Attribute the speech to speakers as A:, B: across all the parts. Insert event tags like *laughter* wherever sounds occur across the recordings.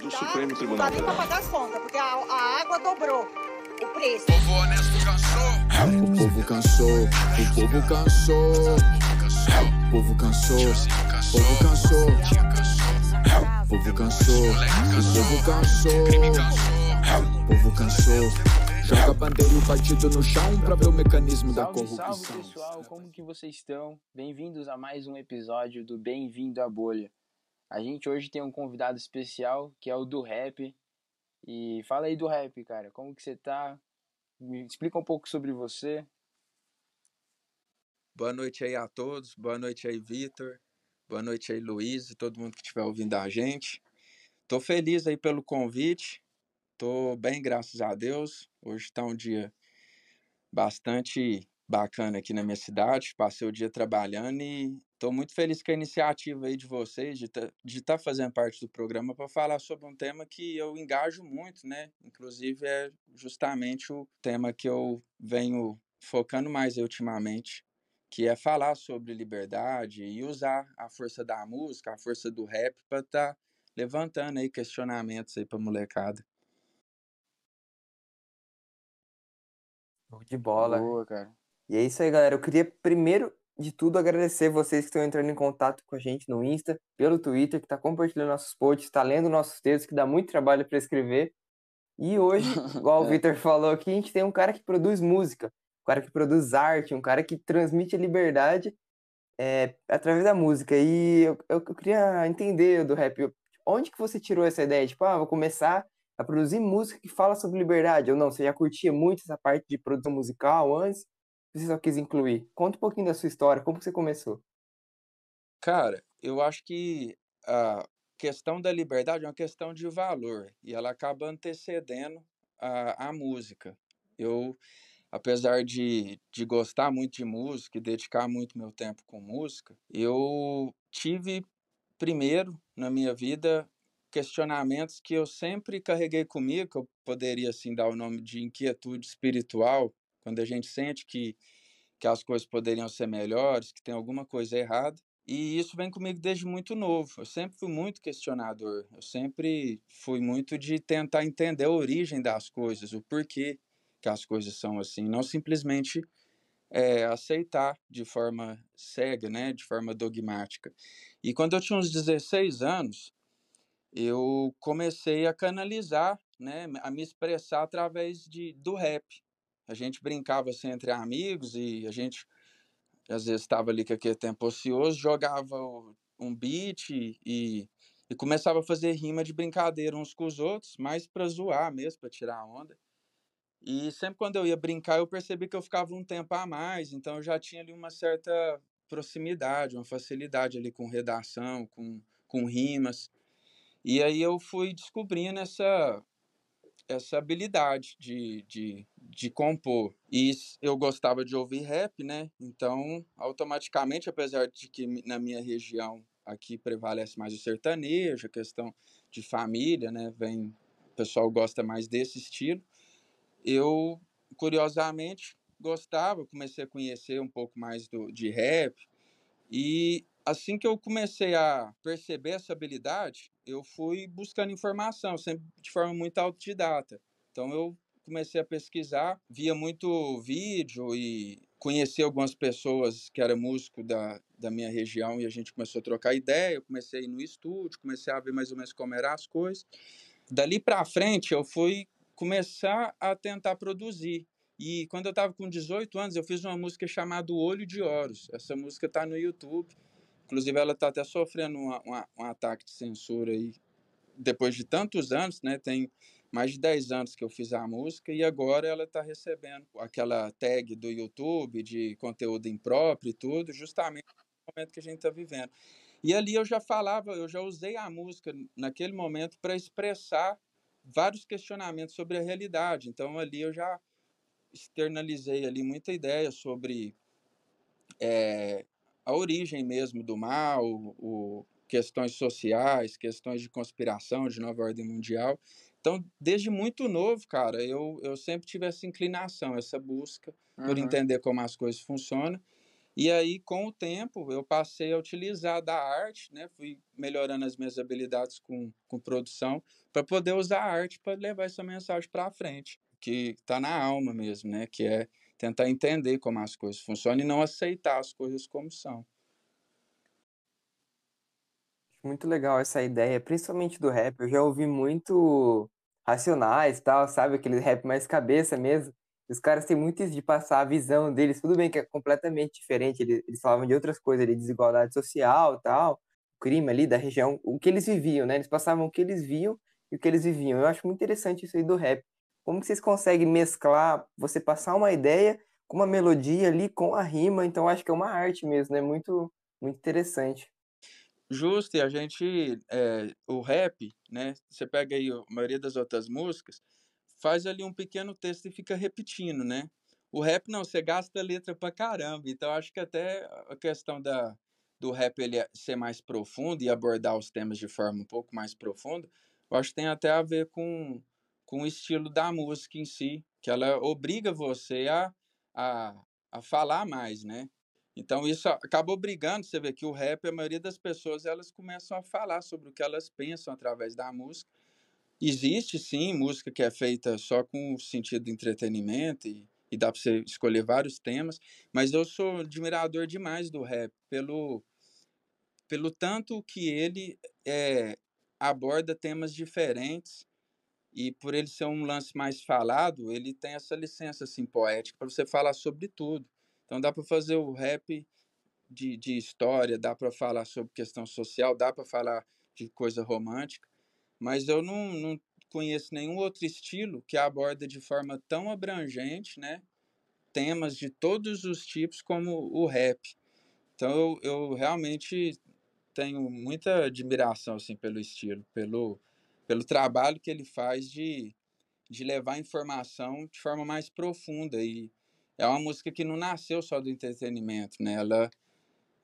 A: do Supremo Tribunal
B: Não dá nem pra pagar as contas, porque a, a água dobrou o preço.
C: Povo honesto cansou.
D: O povo cansou, o povo cansou. O povo cansou, o povo cansou. O povo cansou, o povo cansou. O povo cansou. Joga a bandeira e o partido no chão pra ver o mecanismo da
E: Salve,
D: corrupção.
E: salve pessoal, como que vocês estão? Bem-vindos a mais um episódio do Bem-vindo à Bolha. A gente hoje tem um convidado especial, que é o do rap. E fala aí do rap, cara, como que você tá? Me explica um pouco sobre você.
F: Boa noite aí a todos, boa noite aí, Vitor, boa noite aí, Luiz e todo mundo que estiver ouvindo a gente. Tô feliz aí pelo convite, tô bem, graças a Deus. Hoje tá um dia bastante bacana aqui na minha cidade, passei o dia trabalhando e tô muito feliz com a iniciativa aí de vocês, de estar de tá fazendo parte do programa para falar sobre um tema que eu engajo muito, né? Inclusive é justamente o tema que eu venho focando mais ultimamente, que é falar sobre liberdade e usar a força da música, a força do rap para estar levantando aí questionamentos aí para molecada.
G: Show de bola.
E: Boa, cara.
G: E é isso aí, galera. Eu queria primeiro de tudo agradecer vocês que estão entrando em contato com a gente no Insta, pelo Twitter, que está compartilhando nossos posts, está lendo nossos textos, que dá muito trabalho para escrever. E hoje, *laughs* igual o
E: É.
G: Vitor falou aqui, a gente tem um cara que produz música, um cara que produz arte, um cara que transmite a liberdade é, através da música. E eu, eu queria entender do rap, onde que você tirou essa ideia? Tipo, ah, vou começar a produzir música que fala sobre liberdade. Ou não, você já curtia muito essa parte de produção musical antes? Você só quis incluir? Conta um pouquinho da sua história, como você começou?
F: Cara, eu acho que a questão da liberdade é uma questão de valor e ela acaba antecedendo a, a música. Eu, apesar de, de gostar muito de música e dedicar muito meu tempo com música, eu tive primeiro na minha vida questionamentos que eu sempre carreguei comigo, que eu poderia assim dar o nome de inquietude espiritual, quando a gente sente que, que as coisas poderiam ser melhores, que tem alguma coisa errada. E isso vem comigo desde muito novo. Eu sempre fui muito questionador. Eu sempre fui muito de tentar entender a origem das coisas, o porquê que as coisas são assim, não simplesmente é, aceitar de forma cega, né, de forma dogmática. E quando eu tinha uns 16 anos, eu comecei a canalizar, né, a me expressar através de, do rap. A gente brincava assim entre amigos e a gente às vezes estava ali com aquele tempo ocioso, jogava um beat e, e, começava a fazer rima de brincadeira uns com os outros, mais para zoar mesmo, para tirar onda. E sempre quando eu ia brincar, eu percebi que eu ficava um tempo a mais, então eu já tinha ali uma certa proximidade, uma facilidade ali com redação, com, com rimas. E aí eu fui descobrindo essa, essa habilidade de, de, de compor. E eu gostava de ouvir rap, né? Então, automaticamente, apesar de que na minha região aqui prevalece mais o sertanejo, a questão de família, né? Vem, o pessoal gosta mais desse estilo. Eu, curiosamente, gostava, comecei a conhecer um pouco mais do, de rap. E assim que eu comecei a perceber essa habilidade, eu fui buscando informação, sempre de forma muito autodidata. Então eu comecei a pesquisar, via muito vídeo e conheci algumas pessoas que eram músico da, da minha região e a gente começou a trocar ideia, eu comecei a ir no estúdio, comecei a ver mais ou menos como eram as coisas. Dali para frente eu fui começar a tentar produzir. E quando eu estava com 18 anos, eu fiz uma música chamada Olho de Horus. Essa música está no YouTube. Inclusive, ela está até sofrendo uma- uma- um ataque de censura aí, depois de tantos anos, né? Tem mais de 10 anos que eu fiz a música e agora ela está recebendo aquela tag do YouTube de conteúdo impróprio e tudo, justamente no momento que a gente está vivendo. E ali eu já falava, eu já usei a música naquele momento para expressar vários questionamentos sobre a realidade. Então ali eu já externalizei ali muita ideia sobre eh, a origem mesmo do mal, o, questões sociais, questões de conspiração, de nova ordem mundial. Então, desde muito novo, cara, eu, eu sempre tive essa inclinação, essa busca por
E: Uhum.
F: entender como as coisas funcionam. E aí, com o tempo, eu passei a utilizar da arte, né? Fui melhorando as minhas habilidades com, com produção para poder usar a arte para levar essa mensagem para frente, que está na alma mesmo, né? Que é tentar entender como as coisas funcionam e não aceitar as coisas como são.
G: Muito legal essa ideia, principalmente do rap. Eu já ouvi muito Racionais tal, sabe? Aquele rap mais cabeça mesmo. Os caras têm muito isso de passar a visão deles. Tudo bem que é completamente diferente. Eles, eles falavam de outras coisas de desigualdade social tal, crime ali da região, o que eles viviam, né? Eles passavam o que eles viam e o que eles viviam. Eu acho muito interessante isso aí do rap. Como que vocês conseguem mesclar, você passar uma ideia com uma melodia ali, com a rima? Então, acho que é uma arte mesmo, né? Muito, muito interessante.
F: Justo, e a gente, é, o rap, né? Você pega aí a maioria das outras músicas, faz ali um pequeno texto e fica repetindo, né? O rap não, você gasta letra pra caramba. Então acho que até a questão da, do rap ele é ser mais profundo e abordar os temas de forma um pouco mais profunda, eu acho que tem até a ver com, com o estilo da música em si, que ela obriga você a, a, a falar mais, né? Então isso acaba obrigando, você vê que o rap, a maioria das pessoas, elas começam a falar sobre o que elas pensam através da música. Existe sim música que é feita só com o sentido de entretenimento e, e dá para você escolher vários temas, mas eu sou admirador demais do rap pelo pelo tanto que ele é, aborda temas diferentes e por ele ser um lance mais falado, ele tem essa licença assim poética para você falar sobre tudo. Então dá para fazer o rap de, de história, dá para falar sobre questão social, dá para falar de coisa romântica, mas eu não, não conheço nenhum outro estilo que aborda de forma tão abrangente, né, temas de todos os tipos como o rap. Então eu, eu realmente tenho muita admiração assim pelo estilo, pelo pelo trabalho que ele faz de, de levar informação de forma mais profunda e é uma música que não nasceu só do entretenimento, né? Ela,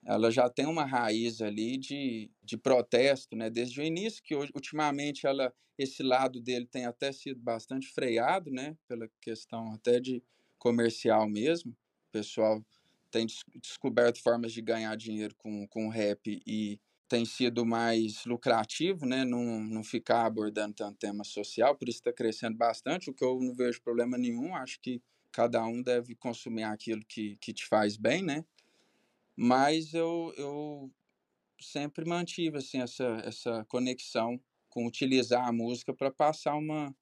F: ela já tem uma raiz ali de, de protesto, né? Desde o início, que ultimamente ela, esse lado dele tem até sido bastante freado, né? Pela questão até de comercial mesmo. O pessoal tem descoberto formas de ganhar dinheiro com, com rap e tem sido mais lucrativo, né? Não, não ficar abordando tanto tema social, por isso está crescendo bastante, o que eu não vejo problema nenhum, acho que cada um deve consumir aquilo que, que te faz bem, né? Mas eu, eu sempre mantive assim, essa, essa conexão com utilizar a música para passar uma,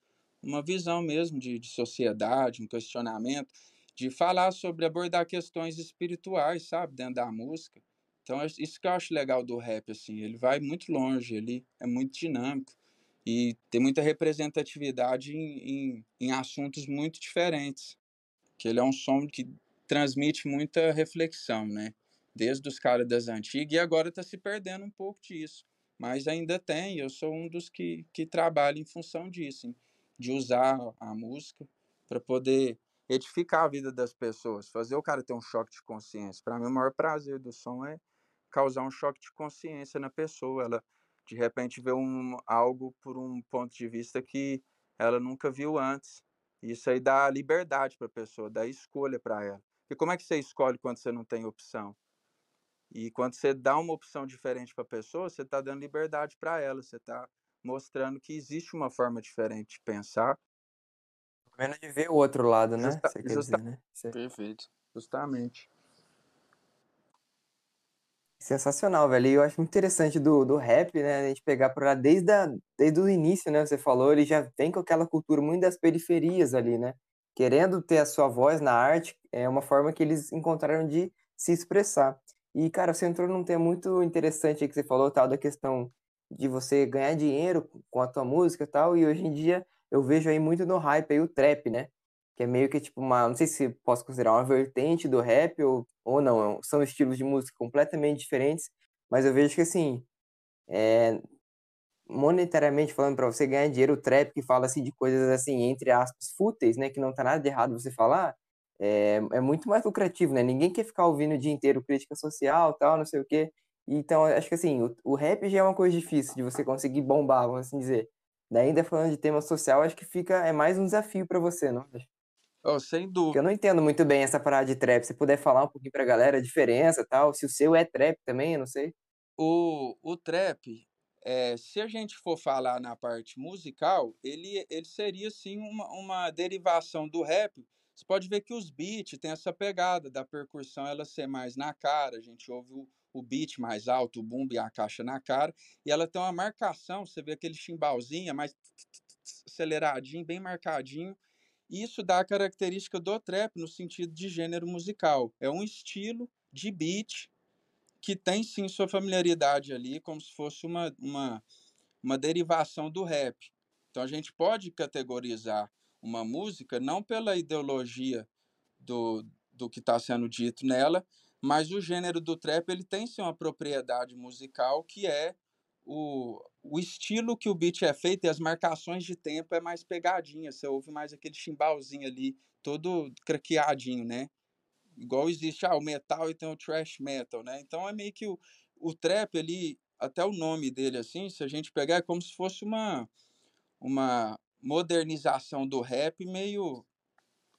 F: uma visão mesmo de, de sociedade, um questionamento, de falar sobre abordar questões espirituais, sabe, dentro da música. Então, é isso que eu acho legal do rap, assim, ele vai muito longe, ele é muito dinâmico e tem muita representatividade em, em, em assuntos muito diferentes que ele é um som que transmite muita reflexão, né? Desde os caras das antigas, e agora está se perdendo um pouco disso. Mas ainda tem, eu sou um dos que, que trabalha em função disso, hein? de usar a música para poder edificar a vida das pessoas, fazer o cara ter um choque de consciência. Para mim, o maior prazer do som é causar um choque de consciência na pessoa. Ela, de repente, vê um, algo por um ponto de vista que ela nunca viu antes. Isso aí dá liberdade para a pessoa, dá escolha para ela. E como é que você escolhe quando você não tem opção? E quando você dá uma opção diferente para a pessoa, você está dando liberdade para ela, você está mostrando que existe uma forma diferente de pensar.
G: Menos de ver o outro lado, né?
F: Justa,
G: você quer
F: justa,
G: dizer, né? Você...
F: Perfeito. Justamente.
G: Sensacional, velho. E eu acho muito interessante do, do rap, né? A gente pegar por lá desde, a, desde o início, né? Você falou, ele já vem com aquela cultura muito das periferias ali, né? Querendo ter a sua voz na arte, é uma forma que eles encontraram de se expressar. E, cara, você entrou num tema muito interessante aí que você falou, tal, da questão de você ganhar dinheiro com a tua música e tal, e hoje em dia eu vejo aí muito no hype aí o trap, né? Que é meio que tipo uma, não sei se posso considerar uma vertente do rap ou, ou não, são estilos de música completamente diferentes, mas eu vejo que assim, é, monetariamente falando, para você ganhar dinheiro, o trap que fala assim de coisas assim, entre aspas, fúteis, né, que não tá nada de errado você falar, é, é muito mais lucrativo, né? Ninguém quer ficar ouvindo o dia inteiro crítica social, tal, não sei o quê. Então, acho que assim, o, o rap já é uma coisa difícil de você conseguir bombar, vamos assim dizer. Daí, ainda falando de tema social, acho que fica é mais um desafio para você, não?
F: Oh, sem dúvida.
G: eu não entendo muito bem essa parada de trap. Se puder falar um pouquinho pra galera a diferença e tal, se o seu é trap também, eu não sei.
F: O, o trap, é, se a gente for falar na parte musical, ele, ele seria sim uma, uma derivação do rap. Você pode ver que os beats têm essa pegada da percussão ela ser mais na cara, a gente ouve o, o beat mais alto, o bumbo e a caixa na cara, e ela tem uma marcação, você vê aquele chimbalzinho é mais aceleradinho, bem marcadinho. Isso dá a característica do trap no sentido de gênero musical. É um estilo de beat que tem sim sua familiaridade ali, como se fosse uma, uma, uma derivação do rap. Então a gente pode categorizar uma música não pela ideologia do, do que está sendo dito nela, mas o gênero do trap ele tem sim uma propriedade musical que é o, o estilo que o beat é feito e as marcações de tempo é mais pegadinha. Você ouve mais aquele chimbalzinho ali, todo craqueadinho, né? Igual existe ah, o metal e tem o thrash metal, né? Então é meio que o, o trap, ele, até o nome dele, assim, se a gente pegar, é como se fosse uma, uma modernização do rap, meio.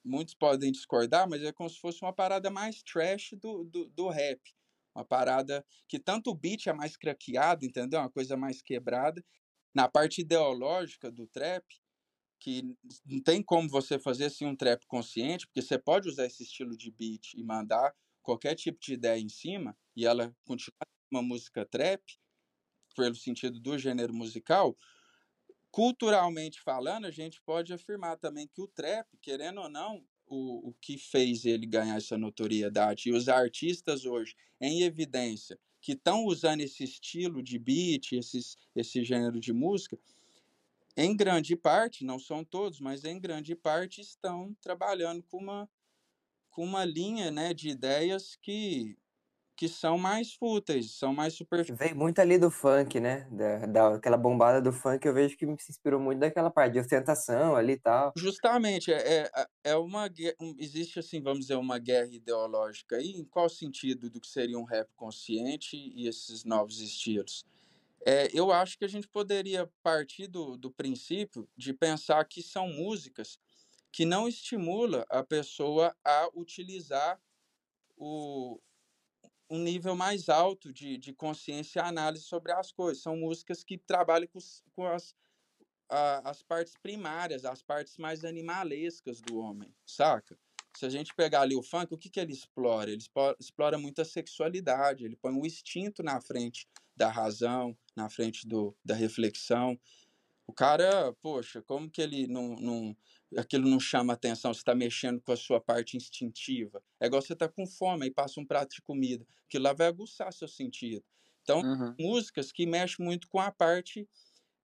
F: Muitos podem discordar, mas é como se fosse uma parada mais trash do, do, do rap. Uma parada que tanto o beat é mais craqueado, entendeu? Uma coisa mais quebrada. Na parte ideológica do trap, que não tem como você fazer assim um trap consciente, porque você pode usar esse estilo de beat e mandar qualquer tipo de ideia em cima e ela continuar uma música trap, pelo sentido do gênero musical, culturalmente falando, a gente pode afirmar também que o trap, querendo ou não, o, o que fez ele ganhar essa notoriedade. E os artistas hoje em evidência que estão usando esse estilo de beat, esses, esse gênero de música, em grande parte, não são todos, mas em grande parte estão trabalhando com uma, com uma linha né, de ideias que, que são mais fúteis, são mais superficiais.
G: Veio muito ali do funk, né? Da, aquela bombada do funk, eu vejo que se inspirou muito daquela parte de ostentação ali e tal.
F: Justamente, é, é, é uma existe assim, vamos dizer, uma guerra ideológica aí, em qual sentido do que seria um rap consciente e esses novos estilos? É, eu acho que a gente poderia partir do, do princípio de pensar que são músicas que não estimula a pessoa a utilizar o, um nível mais alto de, de consciência e análise sobre as coisas. São músicas que trabalham com, com as, a, as partes primárias, as partes mais animalescas do homem, saca? Se a gente pegar ali o funk, o que, que ele explora? Ele explora muita sexualidade, ele põe o instinto na frente da razão, na frente do, da reflexão. O cara, poxa, como que ele não, não aquilo não chama atenção? Você está mexendo com a sua parte instintiva. É igual você está com fome e passa um prato de comida. Aquilo lá vai aguçar seu sentido. Então, uhum. músicas que mexem muito com a parte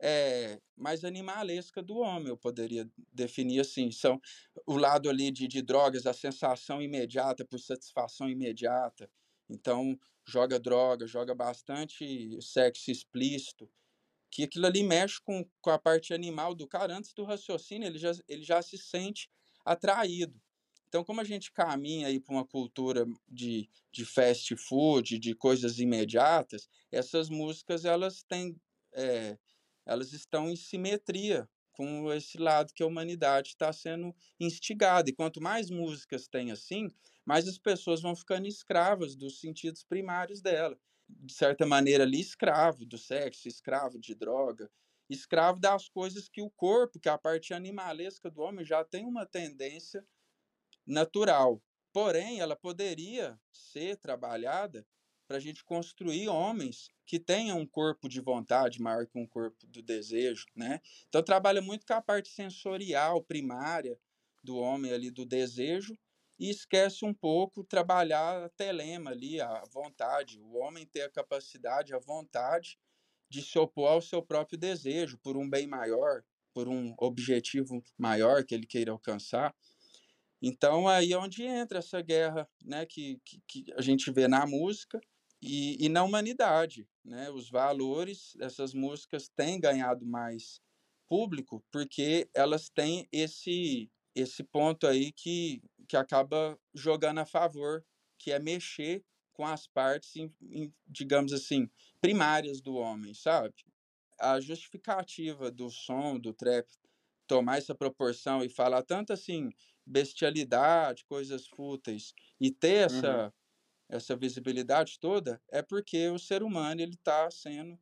F: é, mais animalesca do homem, eu poderia definir assim. São o lado ali de, de drogas, a sensação imediata por satisfação imediata. Então, joga droga, joga bastante sexo explícito, que aquilo ali mexe com, com a parte animal do cara antes do raciocínio, ele já, ele já se sente atraído. Então, como a gente caminha aí para uma cultura de, de fast food, de coisas imediatas, essas músicas elas têm, é, elas estão em simetria com esse lado que a humanidade está sendo instigada. E quanto mais músicas tem assim, mais as pessoas vão ficando escravas dos sentidos primários dela. De certa maneira, ali, escravo do sexo, escravo de droga, escravo das coisas que o corpo, que a parte animalesca do homem, já tem uma tendência natural. Porém, ela poderia ser trabalhada para a gente construir homens que tenham um corpo de vontade maior que um corpo do desejo, né? Então trabalha muito com a parte sensorial primária do homem ali do desejo e esquece um pouco trabalhar a telema ali, a vontade, o homem ter a capacidade, a vontade de se opor ao seu próprio desejo por um bem maior, por um objetivo maior que ele queira alcançar. Então aí é onde entra essa guerra, né, que, que, que a gente vê na música e, e, na humanidade, né? Os valores dessas músicas têm ganhado mais público porque elas têm esse esse ponto aí que que acaba jogando a favor, que é mexer com as partes, em, em, digamos assim, primárias do homem, sabe? A justificativa do som, do trap, tomar essa proporção e falar tanto assim bestialidade, coisas fúteis, e ter
E: Uhum.
F: essa, essa visibilidade toda, é porque o ser humano ele está sendo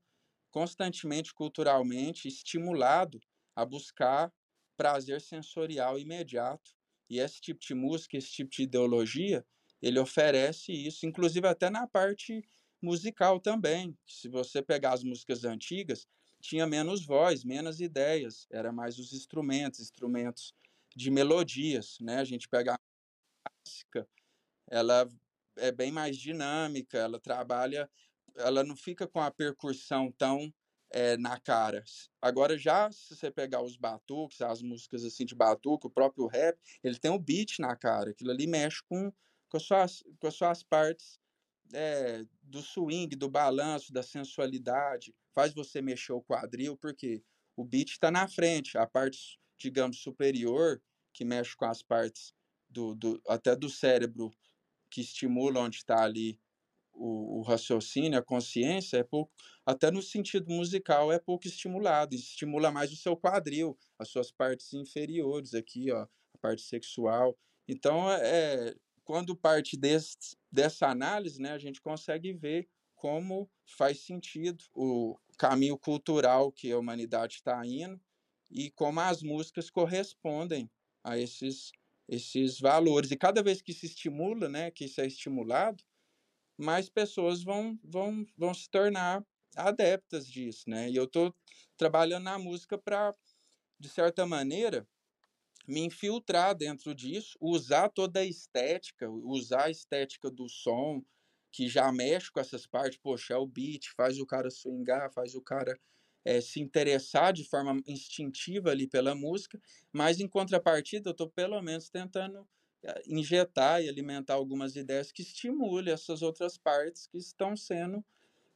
F: constantemente, culturalmente, estimulado a buscar prazer sensorial imediato. E esse tipo de música, esse tipo de ideologia, ele oferece isso, inclusive até na parte musical também. Se você pegar as músicas antigas, tinha menos voz, menos ideias, era mais os instrumentos, instrumentos de melodias, né? A gente pega a clássica, ela é bem mais dinâmica, ela trabalha, ela não fica com a percussão tão é, na cara. Agora já se você pegar os batuques, as músicas assim de batuque, o próprio rap, ele tem o beat na cara, aquilo ali mexe com, com, as, suas, com as suas partes é, do swing, do balanço, da sensualidade, faz você mexer o quadril, porque o beat está na frente, a parte, digamos, superior, que mexe com as partes do, do até do cérebro, que estimula onde está ali o, o, raciocínio, a consciência, é pouco, até no sentido musical, é pouco estimulado, estimula mais o seu quadril, as suas partes inferiores aqui, ó, a parte sexual. Então, é, quando parte desse, dessa análise, né, a gente consegue ver como faz sentido o caminho cultural que a humanidade está indo e como as músicas correspondem a esses esses valores. E cada vez que se estimula, né, que isso é estimulado, mais pessoas vão, vão, vão se tornar adeptas disso, né? E eu estou trabalhando na música para, de certa maneira, me infiltrar dentro disso, usar toda a estética, usar a estética do som, que já mexe com essas partes, poxa, é o beat, faz o cara swingar, faz o cara é, se interessar de forma instintiva ali pela música, mas em contrapartida eu estou pelo menos tentando injetar e alimentar algumas ideias que estimulem essas outras partes que estão sendo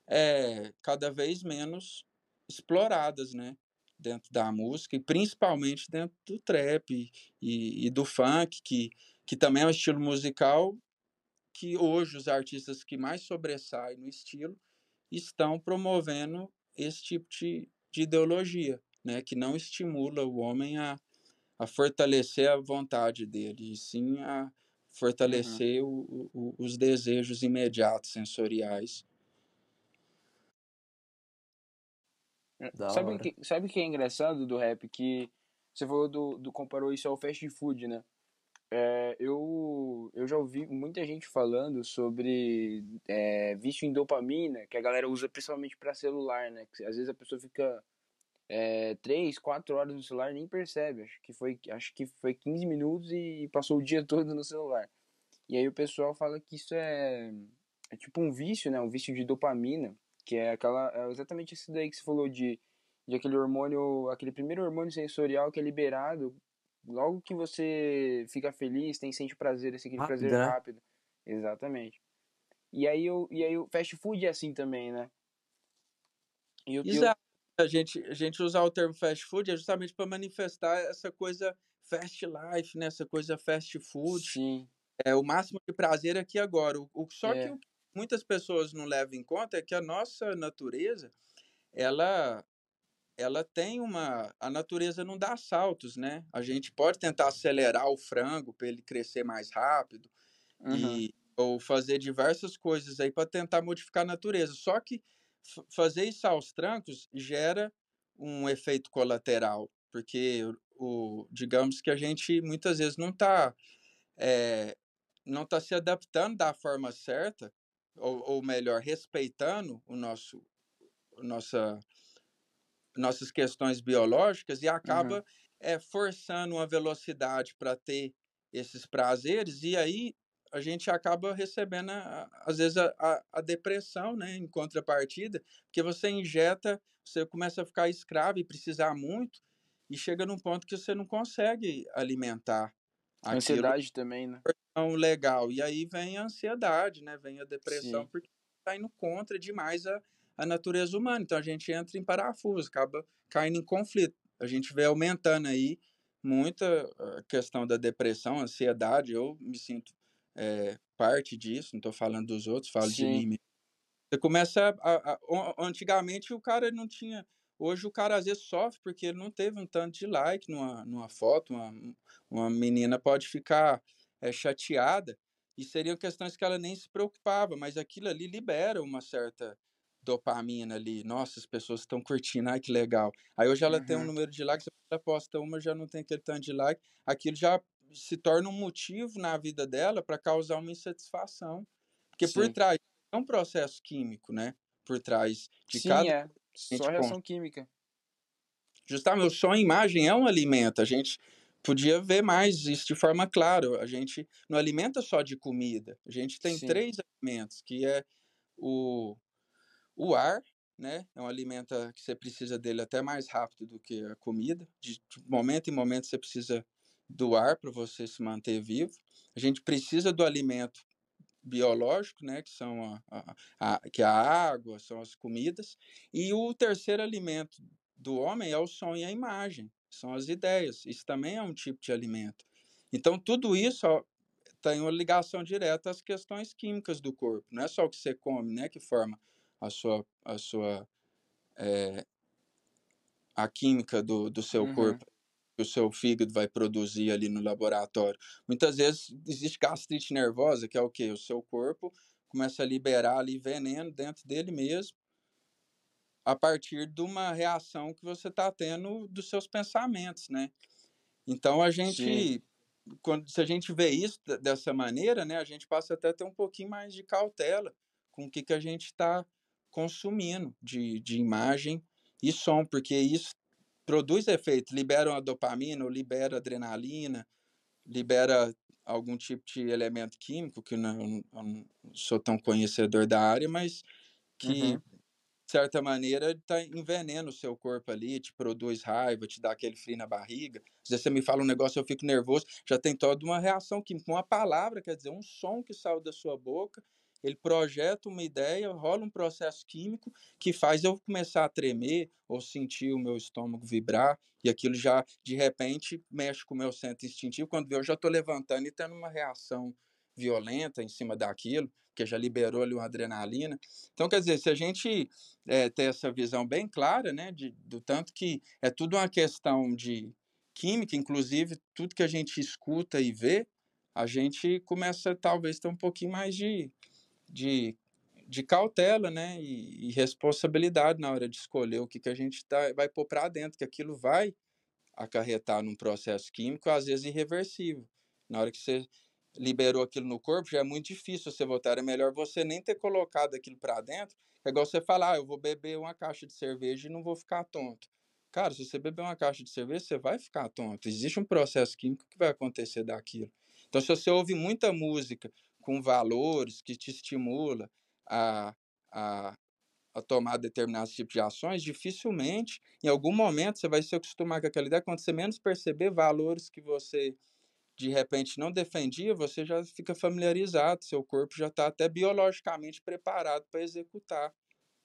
F: é, cada vez menos exploradas, né? Dentro da música e principalmente dentro do trap e, e, e do funk, que, que também é um estilo musical que hoje os artistas que mais sobressaem no estilo estão promovendo esse tipo de, de ideologia, né? Que não estimula o homem a, a fortalecer a vontade dele, e sim a fortalecer uhum. o, o, os desejos imediatos sensoriais.
E: Da sabe o que, sabe que é engraçado do rap? Que você falou do, do comparou isso ao fast food, né? É, eu, eu já ouvi muita gente falando sobre é, vício em dopamina, que a galera usa principalmente para celular, né? Que às vezes a pessoa fica é, 3, 4 horas no celular nem percebe. Acho que, foi, acho que foi 15 minutos e passou o dia *laughs* todo no celular. E aí o pessoal fala que isso é, é tipo um vício, né? Um vício de dopamina, que é aquela é exatamente isso daí que você falou de, de aquele hormônio, aquele primeiro hormônio sensorial que é liberado logo que você fica feliz, tem sente prazer, esse aquele rápido, prazer né? rápido. Exatamente. E aí, eu, e aí o fast food é assim também, né?
F: E Exato. A, gente, a gente usar o termo fast food é justamente para manifestar essa coisa fast life, né? Essa coisa fast food.
E: Sim.
F: É o máximo de prazer aqui agora. O, o só é. que o que muitas pessoas não levam em conta é que a nossa natureza, ela ela tem uma. A natureza não dá saltos, né? A gente pode tentar acelerar o frango para ele crescer mais rápido uhum. e, ou fazer diversas coisas aí para tentar modificar a natureza. Só que fazer isso aos trancos gera um efeito colateral, porque o, digamos que a gente muitas vezes não está é, não está se adaptando da forma certa, ou, ou melhor, respeitando o nosso, nossa nossas questões biológicas e acaba uhum. é, forçando uma velocidade para ter esses prazeres e aí a gente acaba recebendo, a, às vezes, a, a, a, depressão, né, em contrapartida, porque você injeta, você começa a ficar escravo e precisar muito, e chega num ponto que você não consegue alimentar.
E: A ansiedade também, né?
F: Legal. E aí vem a ansiedade, né? Vem a depressão, Sim. porque está indo contra demais a, a natureza humana. Então a gente entra em parafuso, acaba caindo em conflito. A gente vê aumentando aí muita a questão da depressão, ansiedade. Eu me sinto é, parte disso, não estou falando dos outros, falo Sim. de mim. Você começa a, a, a, antigamente o cara não tinha Hoje o cara às vezes sofre porque ele não teve um tanto de like numa, numa foto, uma, uma menina pode ficar é, chateada, e seriam questões que ela nem se preocupava, mas aquilo ali libera uma certa dopamina ali. Nossa, as pessoas estão curtindo, ai que legal. Aí hoje ela uhum. tem um número de likes, ela posta uma, já não tem aquele tanto de like, aquilo já se torna um motivo na vida dela para causar uma insatisfação. Porque Sim. por trás é um processo químico, né? Por trás de
E: Sim,
F: cada.
E: É. Só reação química.
F: Justamente, som a imagem é um alimento. A gente podia ver mais isso de forma clara. A gente não alimenta só de comida. A gente tem Sim. três alimentos, que é o, o ar, né? É um alimento que você precisa dele até mais rápido do que a comida. De momento em momento você precisa do ar para você se manter vivo. A gente precisa do alimento biológico, né, que são a, a, a, que é a água, são as comidas, e o terceiro alimento do homem é o som e a imagem, são as ideias. Isso também é um tipo de alimento. Então tudo isso ó, tem uma ligação direta às questões químicas do corpo. Não é só o que você come, né, que forma a sua a sua é, a química do, do seu uhum. corpo que o seu fígado vai produzir ali no laboratório. Muitas vezes existe gastrite nervosa, que é o que? O seu corpo começa a liberar ali veneno dentro dele mesmo, a partir de uma reação que você está tendo dos seus pensamentos, né? Então a gente, quando se a gente vê isso dessa maneira, né, a gente passa até a ter um pouquinho mais de cautela com o que, que a gente está consumindo de, de imagem e som, porque isso produz efeito, libera a dopamina, ou libera adrenalina, libera algum tipo de elemento químico, que não, não sou tão conhecedor da área, mas que, uhum. de certa maneira, está envenena o seu corpo ali, te produz raiva, te dá aquele frio na barriga. Às vezes você me fala um negócio, eu fico nervoso, já tem toda uma reação química. Uma palavra, quer dizer, um som que saiu da sua boca, ele projeta uma ideia, rola um processo químico que faz eu começar a tremer ou sentir o meu estômago vibrar, e aquilo já, de repente, mexe com o meu centro instintivo. Quando eu já estou levantando e tendo uma reação violenta em cima daquilo, que já liberou ali uma adrenalina. Então, quer dizer, se a gente é, ter essa visão bem clara, né, de, do tanto que é tudo uma questão de química, inclusive tudo que a gente escuta e vê, a gente começa talvez ter um pouquinho mais de, de, de cautela, né, e, e, responsabilidade na hora de escolher o que, que a gente tá, vai pôr para dentro, que aquilo vai acarretar num processo químico, às vezes irreversível. Na hora que você liberou aquilo no corpo, já é muito difícil você voltar. É melhor você nem ter colocado aquilo para dentro. É igual você falar, ah, eu vou beber uma caixa de cerveja e não vou ficar tonto. Cara, se você beber uma caixa de cerveja, você vai ficar tonto. Existe um processo químico que vai acontecer daquilo. Então, se você ouve muita música com valores que te estimula a, a, a tomar determinados tipos de ações, dificilmente, em algum momento, você vai se acostumar com aquela ideia. Quando você menos perceber valores que você, de repente, não defendia, você já fica familiarizado, seu corpo já está até biologicamente preparado para executar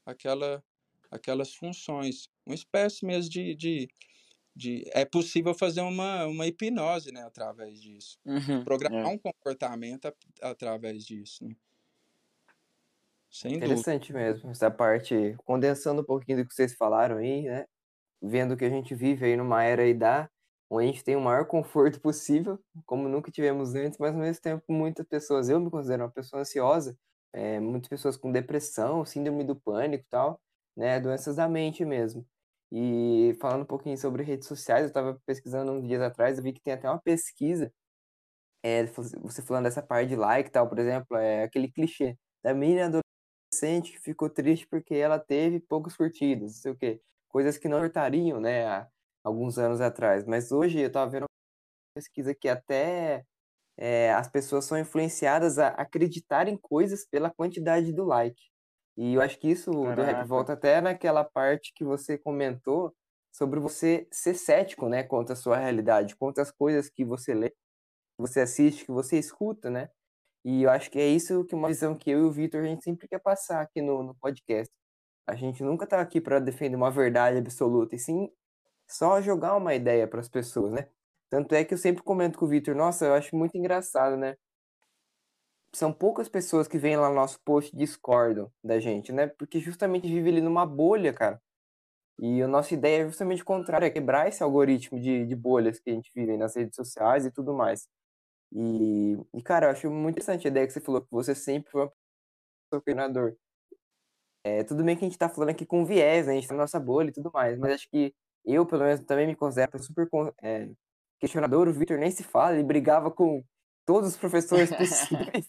F: aquela, aquelas funções. Uma espécie mesmo de, de de, é possível fazer uma, uma hipnose, né, através disso.
E: Uhum,
F: Programar é. um comportamento a, através disso, né?
G: Sem Interessante dúvida. mesmo, essa parte, condensando um pouquinho do que vocês falaram aí, né, vendo que a gente vive aí numa era aí da, onde a gente tem o maior conforto possível, como nunca tivemos antes, mas ao mesmo tempo muitas pessoas, eu me considero uma pessoa ansiosa, é, muitas pessoas com depressão, síndrome do pânico e tal, né, doenças da mente mesmo. E falando um pouquinho sobre redes sociais, eu estava pesquisando uns dias atrás, eu vi que tem até uma pesquisa, é, você falando dessa parte de like e tal, por exemplo, é aquele clichê da menina adolescente que ficou triste porque ela teve poucos curtidas, não sei o quê. Coisas que não hurtariam, né, há alguns anos atrás. Mas hoje eu estava vendo uma pesquisa que até é, as pessoas são influenciadas a acreditar em coisas pela quantidade do like. E eu acho que isso Caraca. do rap volta até naquela parte que você comentou sobre você ser cético, né, contra a sua realidade, contra as coisas que você lê, que você assiste, que você escuta, né? E eu acho que é isso que uma visão que eu e o Vitor a gente sempre quer passar aqui no, no podcast. A gente nunca tá aqui para defender uma verdade absoluta, e sim só jogar uma ideia para as pessoas, né? Tanto é que eu sempre comento com o Vitor, nossa, eu acho muito engraçado, né? São poucas pessoas que vêm lá no nosso post discordam da gente, né? Porque justamente vive ali numa bolha, cara. E a nossa ideia é justamente o contrário, é quebrar esse algoritmo de, de bolhas que a gente vive nas redes sociais e tudo mais. E, e, cara, eu acho muito interessante a ideia que você falou, que você sempre foi um treinador. É, tudo bem que a gente tá falando aqui com viés, né? A gente tá na nossa bolha e tudo mais, mas acho que eu, pelo menos, também me considero super é, questionador. O Victor nem se fala, ele brigava com todos os professores possíveis.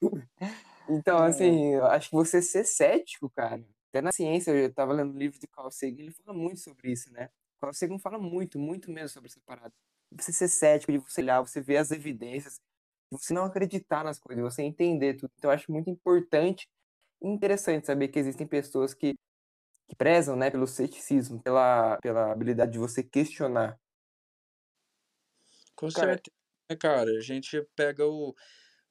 G: *laughs* então, assim, eu acho que você ser cético, cara, até na ciência, eu estava lendo um livro de Carl Sagan, ele fala muito sobre isso, né? Carl Sagan fala muito, muito mesmo sobre essa parada. Você ser cético, de você olhar, você ver as evidências, você não acreditar nas coisas, você entender tudo. Então, eu acho muito importante e interessante saber que existem pessoas que, que prezam, né, pelo ceticismo, pela, pela habilidade de você questionar.
F: Com certeza, né, cara? A gente pega o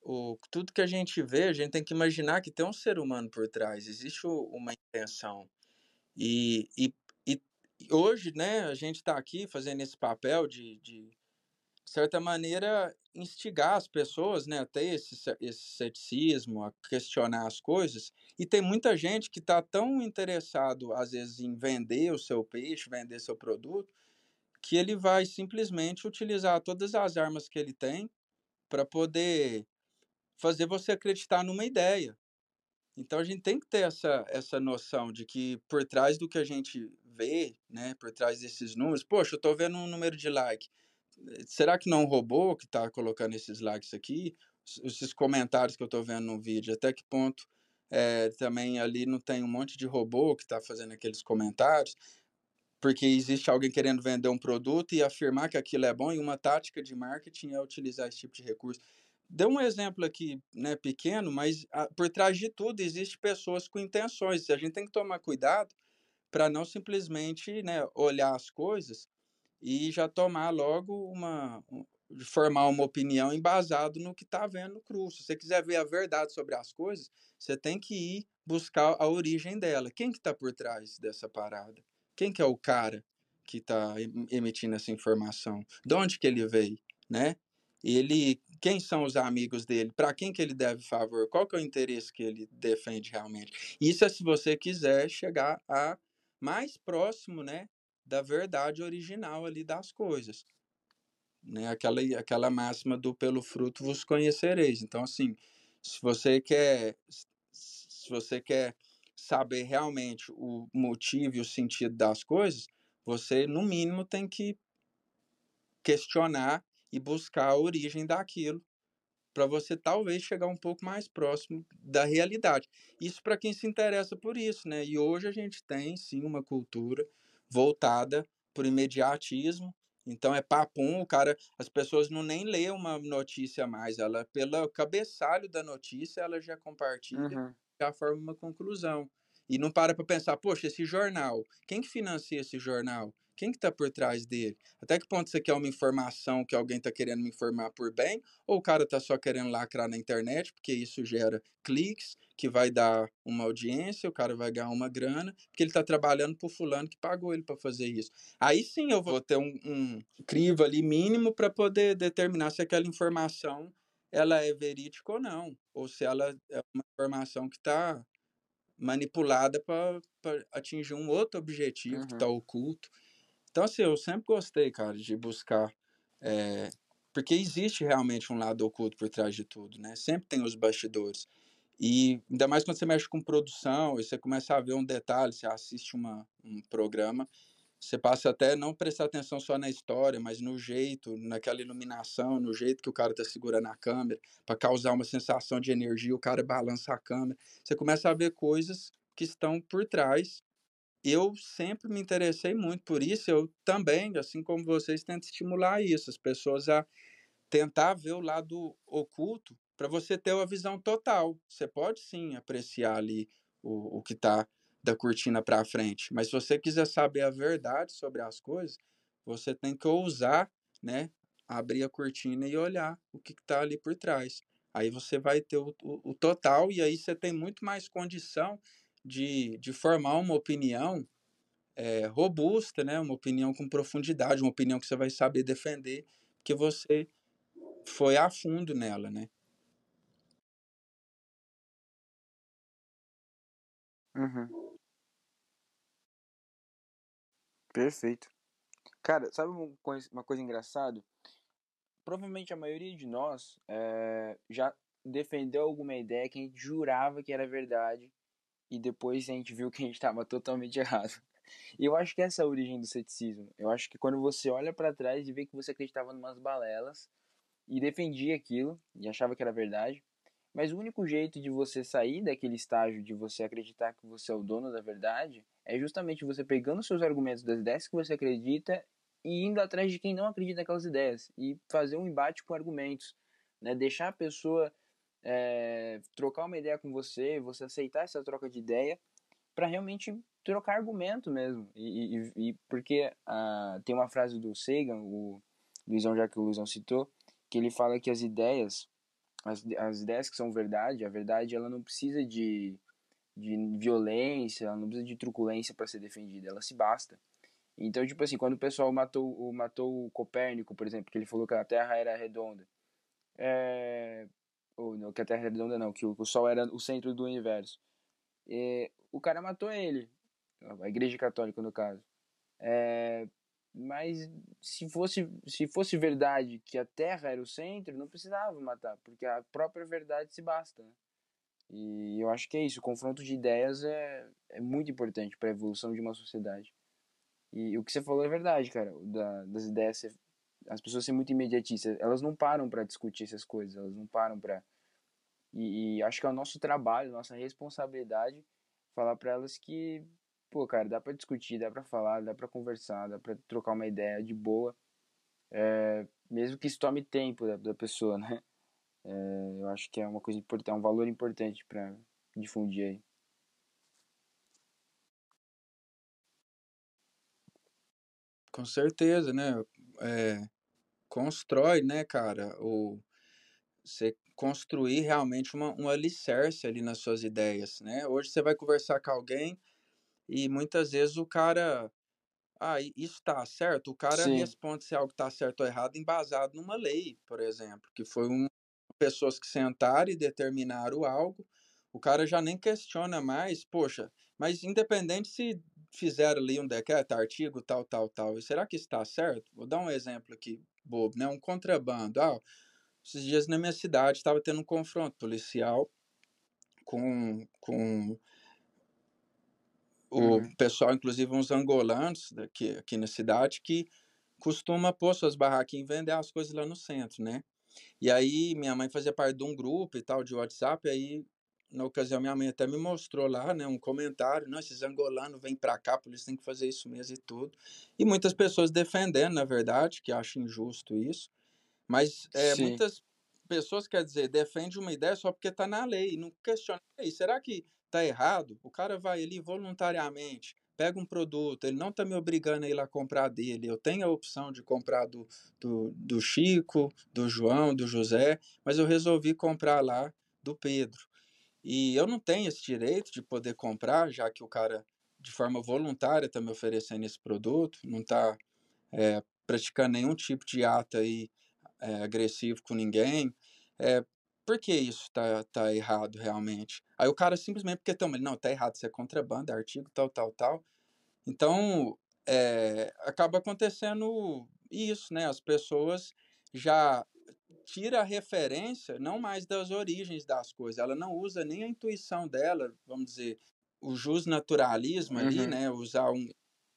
F: o, tudo que a gente vê, a gente tem que imaginar que tem um ser humano por trás, existe uma intenção. E, e, e hoje, né, a gente está aqui fazendo esse papel de, de, certa maneira, instigar as pessoas né, a ter esse, esse ceticismo, a questionar as coisas. E tem muita gente que está tão interessado, às vezes, em vender o seu peixe, vender seu produto, que ele vai simplesmente utilizar todas as armas que ele tem para poder fazer você acreditar numa ideia. Então a gente tem que ter essa, essa noção de que por trás do que a gente vê, né, por trás desses números, poxa, eu estou vendo um número de like. Será que não é um robô que está colocando esses likes aqui? Esses comentários que eu estou vendo no vídeo, até que ponto é, também ali não tem um monte de robô que está fazendo aqueles comentários? Porque existe alguém querendo vender um produto e afirmar que aquilo é bom, e uma tática de marketing é utilizar esse tipo de recurso. Deu um exemplo aqui, né, pequeno, mas a, por trás de tudo existe pessoas com intenções. A gente tem que tomar cuidado para não simplesmente, né, olhar as coisas e já tomar logo uma formar uma opinião embasado no que está vendo cru. Se você quiser ver a verdade sobre as coisas, você tem que ir buscar a origem dela. Quem que está por trás dessa parada? Quem que é o cara que está emitindo essa informação? De onde que ele veio, né? Ele quem são os amigos dele, para quem que ele deve favor, qual que é o interesse que ele defende realmente. Isso é se você quiser chegar a mais próximo, né, da verdade original ali das coisas. Né, aquela, aquela máxima do pelo fruto vos conhecereis. Então, assim, se você quer se você quer saber realmente o motivo e o sentido das coisas, você, no mínimo, tem que questionar e buscar a origem daquilo para você talvez chegar um pouco mais próximo da realidade. Isso para quem se interessa por isso, né? E hoje a gente tem sim uma cultura voltada para o imediatismo. Então é papum, o cara, as pessoas não nem lê uma notícia mais, ela pelo cabeçalho da notícia ela já compartilha, uhum. Já forma uma conclusão. E não para para pensar, poxa, esse jornal, quem que financia esse jornal? Quem que está por trás dele? Até que ponto você quer uma informação que alguém está querendo me informar por bem? Ou o cara está só querendo lacrar na internet, porque isso gera cliques, que vai dar uma audiência, o cara vai ganhar uma grana, porque ele está trabalhando por fulano que pagou ele para fazer isso. Aí sim eu vou ter um, um crivo ali mínimo para poder determinar se aquela informação ela é verídica ou não, ou se ela é uma informação que está manipulada para atingir um outro objetivo uhum. que está oculto. Então, assim, eu sempre gostei, cara, de buscar. É, porque existe realmente um lado oculto por trás de tudo, né? Sempre tem os bastidores. E ainda mais quando você mexe com produção e você começa a ver um detalhe, você assiste uma, um programa, você passa até não prestar atenção só na história, mas no jeito, naquela iluminação, no jeito que o cara tá segurando a câmera, para causar uma sensação de energia, o cara balança a câmera. Você começa a ver coisas que estão por trás eu sempre me interessei muito por isso. Eu também, assim como vocês, tento estimular isso, as pessoas a tentar ver o lado oculto para você ter uma visão total. Você pode sim apreciar ali o, o que está da cortina para frente, mas se você quiser saber a verdade sobre as coisas, você tem que ousar, né, abrir a cortina e olhar o que está ali por trás. Aí você vai ter o, o, o total e aí você tem muito mais condição de, de formar uma opinião é, robusta, né? uma opinião com profundidade, uma opinião que você vai saber defender, porque você foi a fundo nela, né?
E: Uhum. Perfeito. Cara, sabe uma coisa, uma coisa engraçada? Provavelmente a maioria de nós é, já defendeu alguma ideia que a gente jurava que era verdade e depois a gente viu que a gente estava totalmente *laughs* errado. E eu acho que essa é a origem do ceticismo. Eu acho que quando você olha para trás e vê que você acreditava em umas balelas e defendia aquilo e achava que era verdade, mas o único jeito de você sair daquele estágio de você acreditar que você é o dono da verdade é justamente você pegando seus argumentos das ideias que você acredita e indo atrás de quem não acredita naquelas ideias e fazer um embate com argumentos, né? Deixar a pessoa é, trocar uma ideia com você, você aceitar essa troca de ideia para realmente trocar argumento mesmo. E, e, e porque uh, tem uma frase do Sagan, o Luizão, já que o Luizão citou, que ele fala que as ideias, as, as ideias que são verdade, a verdade ela não precisa de, de violência, ela não precisa de truculência para ser defendida, ela se basta. Então, tipo assim, quando o pessoal matou, matou o Copérnico, por exemplo, que ele falou que a Terra era redonda, é, ou não, que a Terra era redonda não, que o, o Sol era o centro do universo. É, o cara matou ele, a Igreja Católica no caso. É, mas se fosse, se fosse verdade que a Terra era o centro, não precisava matar, porque a própria verdade se basta. Né? E eu acho que é isso, o confronto de ideias é, é muito importante para a evolução de uma sociedade. E o que você falou é verdade, cara, da, das ideias ser, as pessoas serem muito imediatistas, elas não param para discutir essas coisas, elas não param para e, e, acho que é o nosso trabalho, nossa responsabilidade falar para elas que, pô, cara, dá para discutir, dá para falar, dá para conversar, dá para trocar uma ideia de boa, é, mesmo que isso tome tempo da, da pessoa, né? É, eu acho que é uma coisa importante, é um valor importante para difundir aí.
F: Com certeza, né? É, constrói, né, cara? O, você construir realmente uma, um alicerce ali nas suas ideias, né? Hoje você vai conversar com alguém e muitas vezes o cara, ah, isso está certo? O cara
E: Sim.
F: responde se algo está certo ou errado embasado numa lei, por exemplo, que foi um pessoas que sentaram e determinaram algo, o cara já nem questiona mais, poxa, mas independente se fizeram ali um decreto, artigo, tal, tal, tal, será que está certo? Vou dar um exemplo aqui, bobo, né? Um contrabando. Ah, esses dias na minha cidade estava tendo um confronto policial com, com o
E: Uhum.
F: pessoal, inclusive uns angolanos daqui, aqui na cidade, que costuma pôr suas barraquinhas e vender as coisas lá no centro, né? E aí minha mãe fazia parte de um grupo e tal de WhatsApp, e aí na ocasião minha mãe até me mostrou lá, né, um comentário, não, esses angolanos vêm para cá, a polícia tem que fazer isso mesmo e tudo. E muitas pessoas defendendo, na verdade, que acham injusto isso. Mas é, muitas pessoas, quer dizer, defendem uma ideia só porque está na lei, não questiona. "Ei, será que está errado? O cara vai ali voluntariamente, pega um produto, ele não está me obrigando a ir lá comprar dele. Eu tenho a opção de comprar do, do, do Chico, do João, do José, mas eu resolvi comprar lá do Pedro. E eu não tenho esse direito de poder comprar, já que o cara, de forma voluntária, está me oferecendo esse produto, não está é, praticando nenhum tipo de ato aí, é, agressivo com ninguém. É, por que isso tá, tá errado realmente? Aí o cara simplesmente, porque toma, não, tá errado, isso é contrabando, é artigo, tal, tal, tal. Então, é, acaba acontecendo isso, né? As pessoas já tira a referência não mais das origens das coisas, ela não usa nem a intuição dela, vamos dizer, o jus naturalismo ali,
E: Uhum.
F: né? Usar um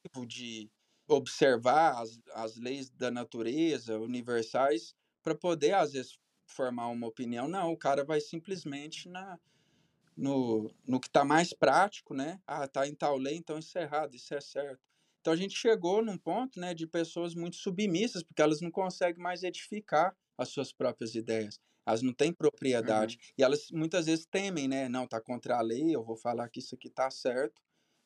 F: tipo de observar as, as leis da natureza universais para poder, às vezes, formar uma opinião. Não, o cara vai simplesmente na, no, no que está mais prático, né? Ah, tá em tal lei, então isso é errado, isso é certo. Então a gente chegou num ponto, né, de pessoas muito submissas, porque elas não conseguem mais edificar as suas próprias ideias. Elas não têm propriedade.
E: Uhum.
F: E elas muitas vezes temem, né? Não, tá contra a lei, eu vou falar que isso aqui tá certo,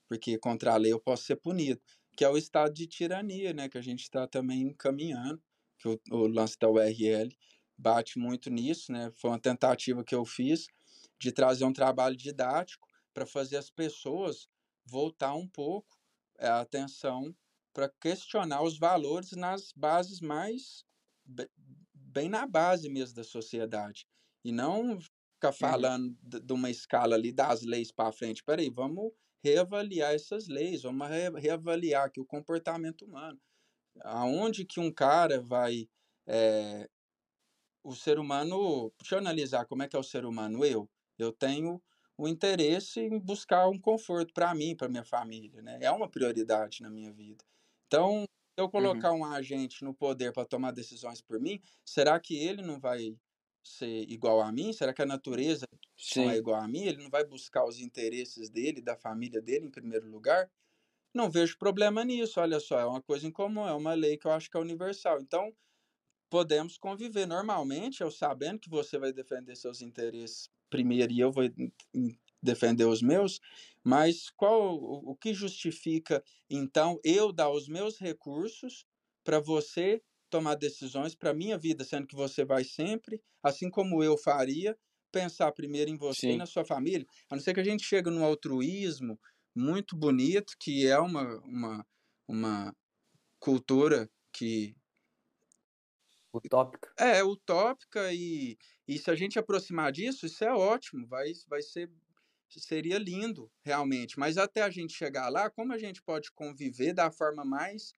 F: porque contra a lei eu posso ser punido. Que é o estado de tirania, né? Que a gente está também caminhando, que o, o lance da URL bate muito nisso, né? Foi uma tentativa que eu fiz de trazer um trabalho didático para fazer as pessoas voltar um pouco é, a atenção para questionar os valores nas bases mais be- bem na base mesmo da sociedade e não ficar
E: Uhum.
F: falando de de uma escala ali das leis para frente. Peraí, vamos reavaliar essas leis, vamos reavaliar aqui o comportamento humano. Aonde que um cara vai. É, o ser humano. Deixa eu analisar como é que é o ser humano. Eu. Eu tenho o interesse em buscar um conforto para mim, para minha família, né? É uma prioridade na minha vida. Então, eu
E: Uhum.
F: colocar um agente no poder para tomar decisões por mim, será que ele não vai ser igual a mim? Será que a natureza não é
E: Sim.
F: igual a mim? Ele não vai buscar os interesses dele, da família dele em primeiro lugar? Não vejo problema nisso, olha só, é uma coisa em comum, é uma lei que eu acho que é universal. Então, podemos conviver normalmente, eu sabendo que você vai defender seus interesses primeiro e eu vou defender os meus, mas qual o, que justifica então eu dar os meus recursos para você tomar decisões para minha vida, sendo que você vai sempre, assim como eu faria, pensar primeiro em você e
E: Sim.
F: na sua família, a não ser que a gente chegue num altruísmo muito bonito, que é uma, uma, uma cultura que
G: Utópica.
F: é utópica e, e se a gente aproximar disso, isso é ótimo, vai, vai ser seria lindo realmente, mas até a gente chegar lá, como a gente pode conviver da forma mais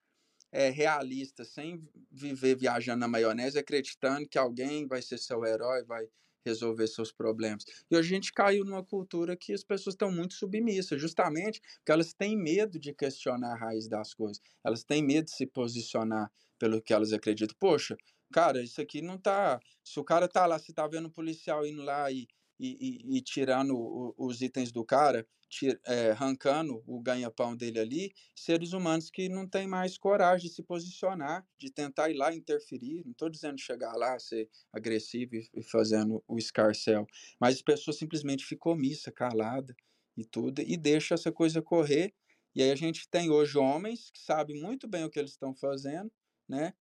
F: é, realista, sem viver viajando na maionese, acreditando que alguém vai ser seu herói, vai resolver seus problemas. E a gente caiu numa cultura que as pessoas estão muito submissas, justamente porque elas têm medo de questionar a raiz das coisas, elas têm medo de se posicionar pelo que elas acreditam. Poxa, cara, isso aqui não tá. Se o cara tá lá, se tá vendo um policial indo lá e, e, e, e tirando o, os itens do cara, tir, é, arrancando o ganha-pão dele ali, seres humanos que não têm mais coragem de se posicionar, de tentar ir lá interferir. Não estou dizendo chegar lá, ser agressivo e, fazendo o escarcel, mas as pessoas simplesmente ficam omissa, calada e tudo, e deixa essa coisa correr. E aí a gente tem hoje homens que sabem muito bem o que eles estão fazendo, né?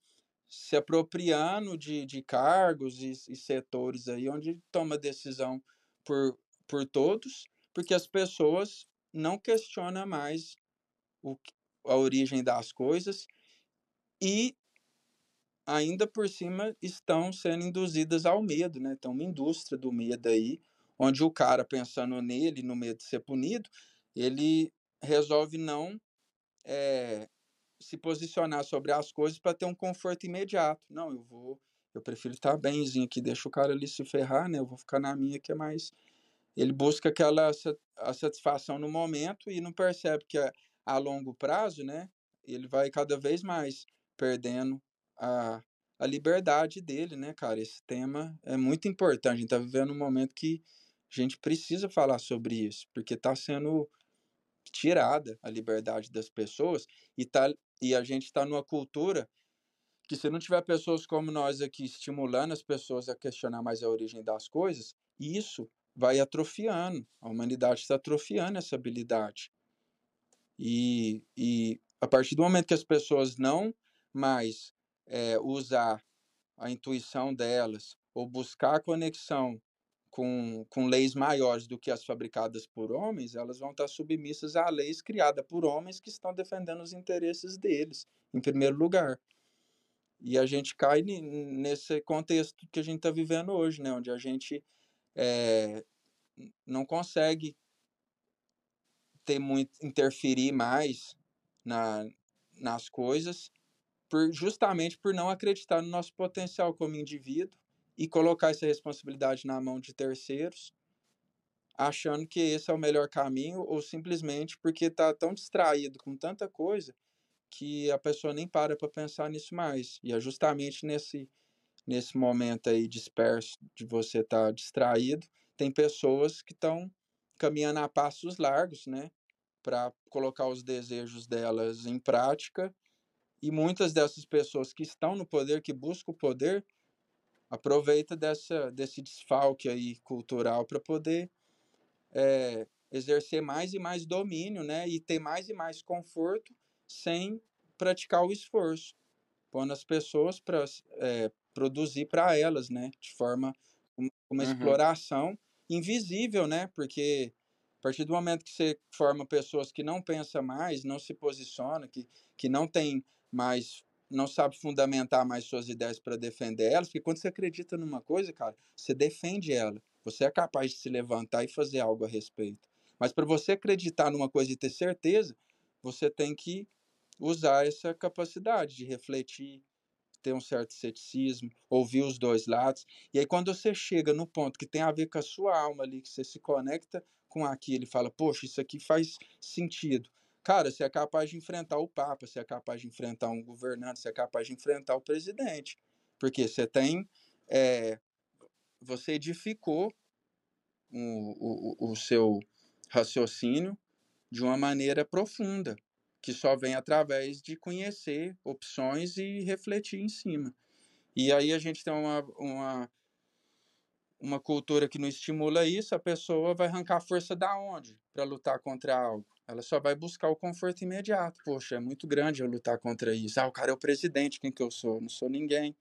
F: Se apropriando de, de cargos e, e, setores aí onde toma decisão por, por todos, porque as pessoas não questionam mais o, a origem das coisas e ainda por cima estão sendo induzidas ao medo, né? Tem uma indústria do medo aí, onde o cara pensando nele, no medo de ser punido, ele resolve não é, se posicionar sobre as coisas para ter um conforto imediato. Não, eu vou, eu prefiro estar bemzinho aqui, deixa o cara ali se ferrar, né? Eu vou ficar na minha que é mais. Ele busca aquela a satisfação no momento e não percebe que a, a longo prazo, né? Ele vai cada vez mais perdendo a, a liberdade dele, né, cara? Esse tema é muito importante. A gente está vivendo um momento que a gente precisa falar sobre isso, porque está sendo tirada a liberdade das pessoas e, tá, e a gente está numa cultura que se não tiver pessoas como nós aqui estimulando as pessoas a questionar mais a origem das coisas, isso vai atrofiando. A humanidade está atrofiando essa habilidade. E, e a partir do momento que as pessoas não mais é, usar a intuição delas ou buscar a conexão com, com leis maiores do que as fabricadas por homens, elas vão estar submissas a leis criadas por homens que estão defendendo os interesses deles, em primeiro lugar. E a gente cai nesse contexto que a gente está vivendo hoje, né? onde a gente é, não consegue ter muito interferir mais na, nas coisas, por, justamente por não acreditar no nosso potencial como indivíduo e colocar essa responsabilidade na mão de terceiros, achando que esse é o melhor caminho ou simplesmente porque está tão distraído com tanta coisa que a pessoa nem para para pensar nisso mais. E é justamente nesse nesse momento aí disperso de você estar tá distraído, tem pessoas que estão caminhando a passos largos, né, para colocar os desejos delas em prática. E muitas dessas pessoas que estão no poder, que buscam o poder, aproveita dessa, desse desfalque aí cultural para poder é, exercer mais e mais domínio, né, e ter mais e mais conforto sem praticar o esforço, pondo as pessoas para é, produzir para elas, né, de forma uma, uma uhum. exploração invisível, né, porque a partir do momento que você forma pessoas que não pensam mais, não se posiciona, que, que não tem mais não sabe fundamentar mais suas ideias para defender elas, porque quando você acredita numa coisa, cara, você defende ela. Você é capaz de se levantar e fazer algo a respeito. Mas para você acreditar numa coisa e ter certeza, você tem que usar essa capacidade de refletir, ter um certo ceticismo, ouvir os dois lados. E aí, quando você chega no ponto que tem a ver com a sua alma ali, que você se conecta com aquilo e fala, poxa, isso aqui faz sentido. Cara, você é capaz de enfrentar o Papa, você é capaz de enfrentar um governante, você é capaz de enfrentar o presidente. Porque você tem. É, você edificou o, o, o seu raciocínio de uma maneira profunda que só vem através de conhecer opções e refletir em cima. E aí a gente tem uma, uma, uma cultura que não estimula isso, a pessoa vai arrancar força da onde para lutar contra algo? Ela só vai buscar o conforto imediato. Poxa, é muito grande eu lutar contra isso. Ah, o cara é o presidente, quem que eu sou? Não sou ninguém.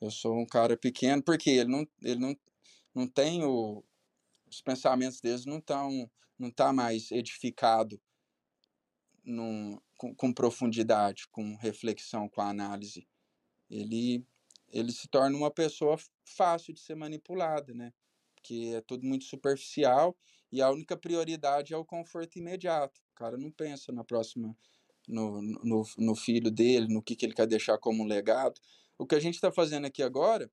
F: Eu sou um cara pequeno, porque ele não, ele não, não tem o, os pensamentos deles não estão não tá mais edificado num, com, com, profundidade, com reflexão, com análise. Ele, ele se torna uma pessoa fácil de ser manipulada, né? Porque é tudo muito superficial e a única prioridade é o conforto imediato. O cara não pensa na próxima, no, no, no filho dele, no que, que ele quer deixar como legado. O que a gente está fazendo aqui agora,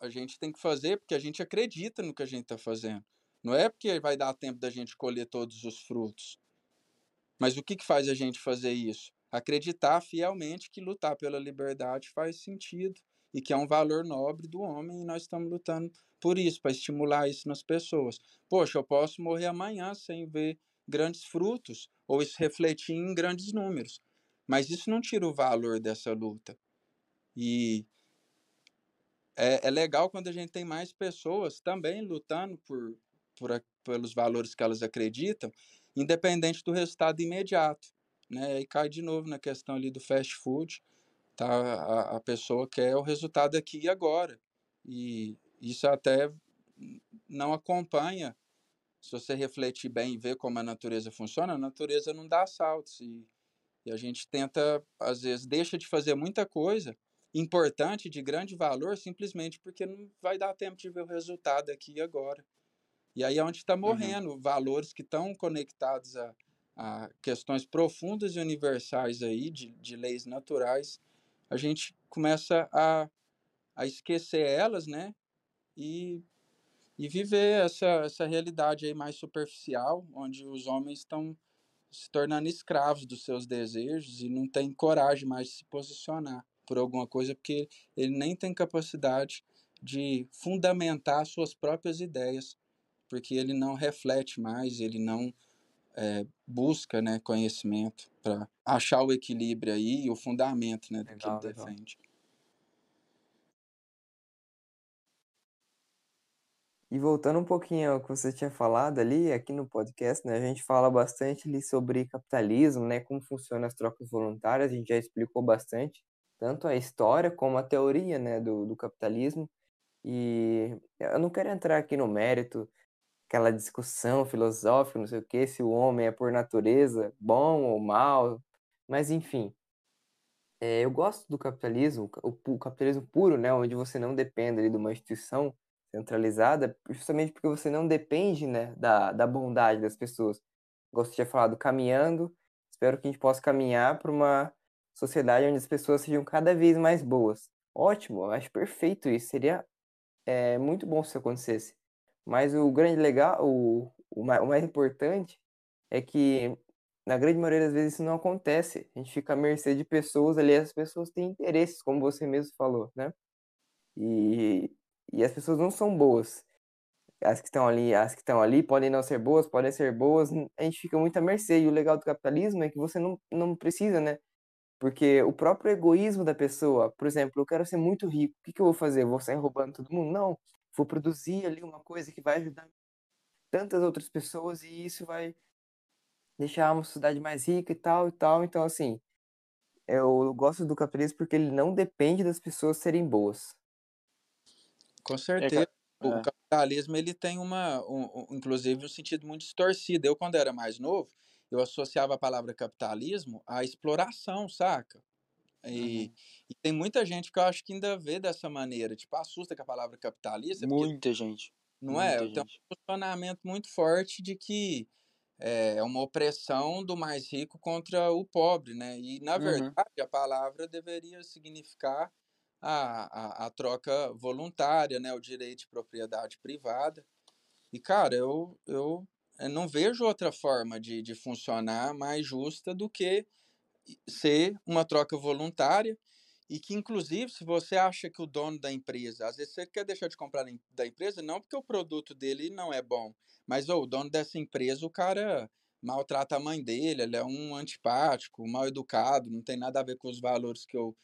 F: a gente tem que fazer porque a gente acredita no que a gente está fazendo. Não é porque vai dar tempo da gente colher todos os frutos. Mas o que, que faz a gente fazer isso? Acreditar fielmente que lutar pela liberdade faz sentido e que é um valor nobre do homem e nós estamos lutando por isso, para estimular isso nas pessoas. Poxa, eu posso morrer amanhã sem ver grandes frutos ou isso refletir em grandes números. Mas isso não tira o valor dessa luta. E é, é legal quando a gente tem mais pessoas também lutando por, por, pelos valores que elas acreditam independente do resultado imediato. Né? E cai de novo na questão ali do fast food. Tá? A, a pessoa quer o resultado aqui e agora. E isso até não acompanha. Se você refletir bem e ver como a natureza funciona, a natureza não dá saltos. E, e a gente tenta, às vezes, deixa de fazer muita coisa importante, de grande valor, simplesmente porque não vai dar tempo de ver o resultado aqui e agora. E aí é onde está uhum. morrendo uhum. valores que estão conectados a, a, questões profundas e universais aí, de, de leis naturais. A gente começa a, a esquecer elas, né? E, e viver essa, essa realidade aí mais superficial, onde os homens estão se tornando escravos dos seus desejos e não tem coragem mais de se posicionar por alguma coisa, porque ele nem tem capacidade de fundamentar suas próprias ideias porque ele não reflete mais, ele não é, busca né, conhecimento para achar o equilíbrio aí e o fundamento né, do legal, que ele legal. defende.
G: E voltando um pouquinho ao que você tinha falado ali, aqui no podcast, né, a gente fala bastante ali sobre capitalismo, né, como funcionam as trocas voluntárias, a gente já explicou bastante, tanto a história como a teoria, né, do, do capitalismo, e eu não quero entrar aqui no mérito aquela discussão filosófica, não sei o que, se o homem é por natureza bom ou mal, mas enfim. É, eu gosto do capitalismo, o, o, capitalismo puro, né, onde você não depende ali, de uma instituição centralizada, justamente porque você não depende né, da, da bondade das pessoas. Gosto de ter falado caminhando, espero que a gente possa caminhar para uma sociedade onde as pessoas sejam cada vez mais boas. Ótimo, acho perfeito isso, seria é, muito bom se acontecesse. Mas o grande legal, o, o, mais, o mais importante é que na grande maioria das vezes isso não acontece. A gente fica à mercê de pessoas ali, as pessoas têm interesses, como você mesmo falou, né? E, e as pessoas não são boas. As que estão ali, as que estão ali podem não ser boas, podem ser boas, a gente fica muito à mercê. E o legal do capitalismo é que você não, não precisa, né? Porque o próprio egoísmo da pessoa, por exemplo, eu quero ser muito rico, o que, que eu vou fazer? Vou sair roubando todo mundo? Não vou produzir ali uma coisa que vai ajudar tantas outras pessoas e isso vai deixar uma sociedade mais rica e tal e tal. Então, assim, eu gosto do capitalismo porque ele não depende das pessoas serem boas.
F: Com certeza. É, o é. capitalismo ele tem uma, um, um, inclusive, um sentido muito distorcido. Eu, quando era mais novo, eu associava a palavra capitalismo à exploração, saca? E, uhum. e, tem muita gente que eu acho que ainda vê dessa maneira, tipo, assusta com a palavra capitalista.
E: Muita gente.
F: Não é?
E: Muita
F: Tem um
E: gente.
F: funcionamento muito forte de que é uma opressão do mais rico contra o pobre, né? E, na
E: Uhum.
F: verdade, a palavra deveria significar a, a, a troca voluntária, né? O direito de propriedade privada. E, cara, eu, eu, eu não vejo outra forma de, de funcionar mais justa do que ser uma troca voluntária e que, inclusive, se você acha que o dono da empresa, às vezes você quer deixar de comprar da empresa, não porque o produto dele não é bom, mas ô, o dono dessa empresa, o cara maltrata a mãe dele, ele é um antipático, mal educado, não tem nada a ver com os valores que eu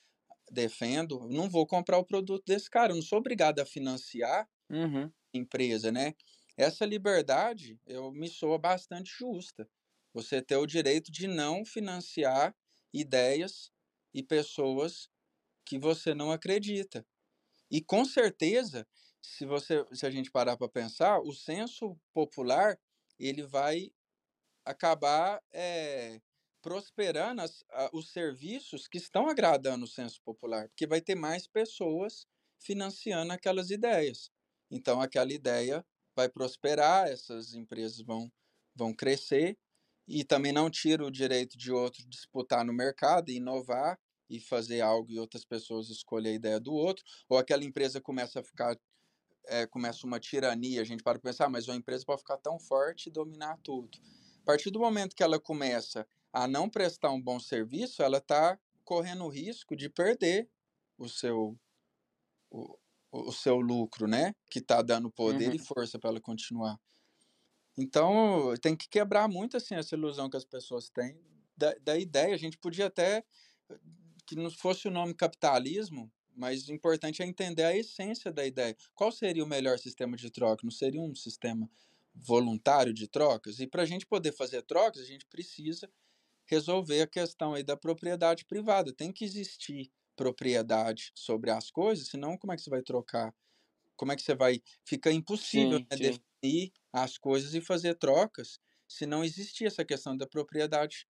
F: defendo, eu não vou comprar o produto desse cara, eu não sou obrigado a financiar
E: Uhum.
F: empresa, né? Essa liberdade eu me soa bastante justa. Você ter o direito de não financiar ideias e pessoas que você não acredita. E com certeza, se você, se a gente parar para pensar, o senso popular ele vai acabar eh, prosperando as- a- os serviços que estão agradando o senso popular, porque vai ter mais pessoas financiando aquelas ideias. Então, aquela ideia vai prosperar, essas empresas vão, vão crescer, e também não tira o direito de outro disputar no mercado inovar e fazer algo e outras pessoas escolher a ideia do outro, ou aquela empresa começa a ficar é, começa uma tirania, a gente para pensar, mas uma empresa pode ficar tão forte e dominar tudo. A partir do momento que ela começa a não prestar um bom serviço, ela está correndo o risco de perder o seu, o, o seu lucro, né? Que está dando poder
E: Uhum.
F: e força para ela continuar. Então, tem que quebrar muito assim essa ilusão que as pessoas têm da, da ideia. A gente podia até que não fosse o nome capitalismo, mas o importante é entender a essência da ideia. Qual seria o melhor sistema de troca? Não seria um sistema voluntário de trocas? E para a gente poder fazer trocas, a gente precisa resolver a questão aí da propriedade privada. Tem que existir propriedade sobre as coisas, senão como é que você vai trocar? Como é que você vai. Fica impossível
E: Sim,
F: né,
E: sim.
F: definir as coisas e fazer trocas se não existir essa questão da propriedade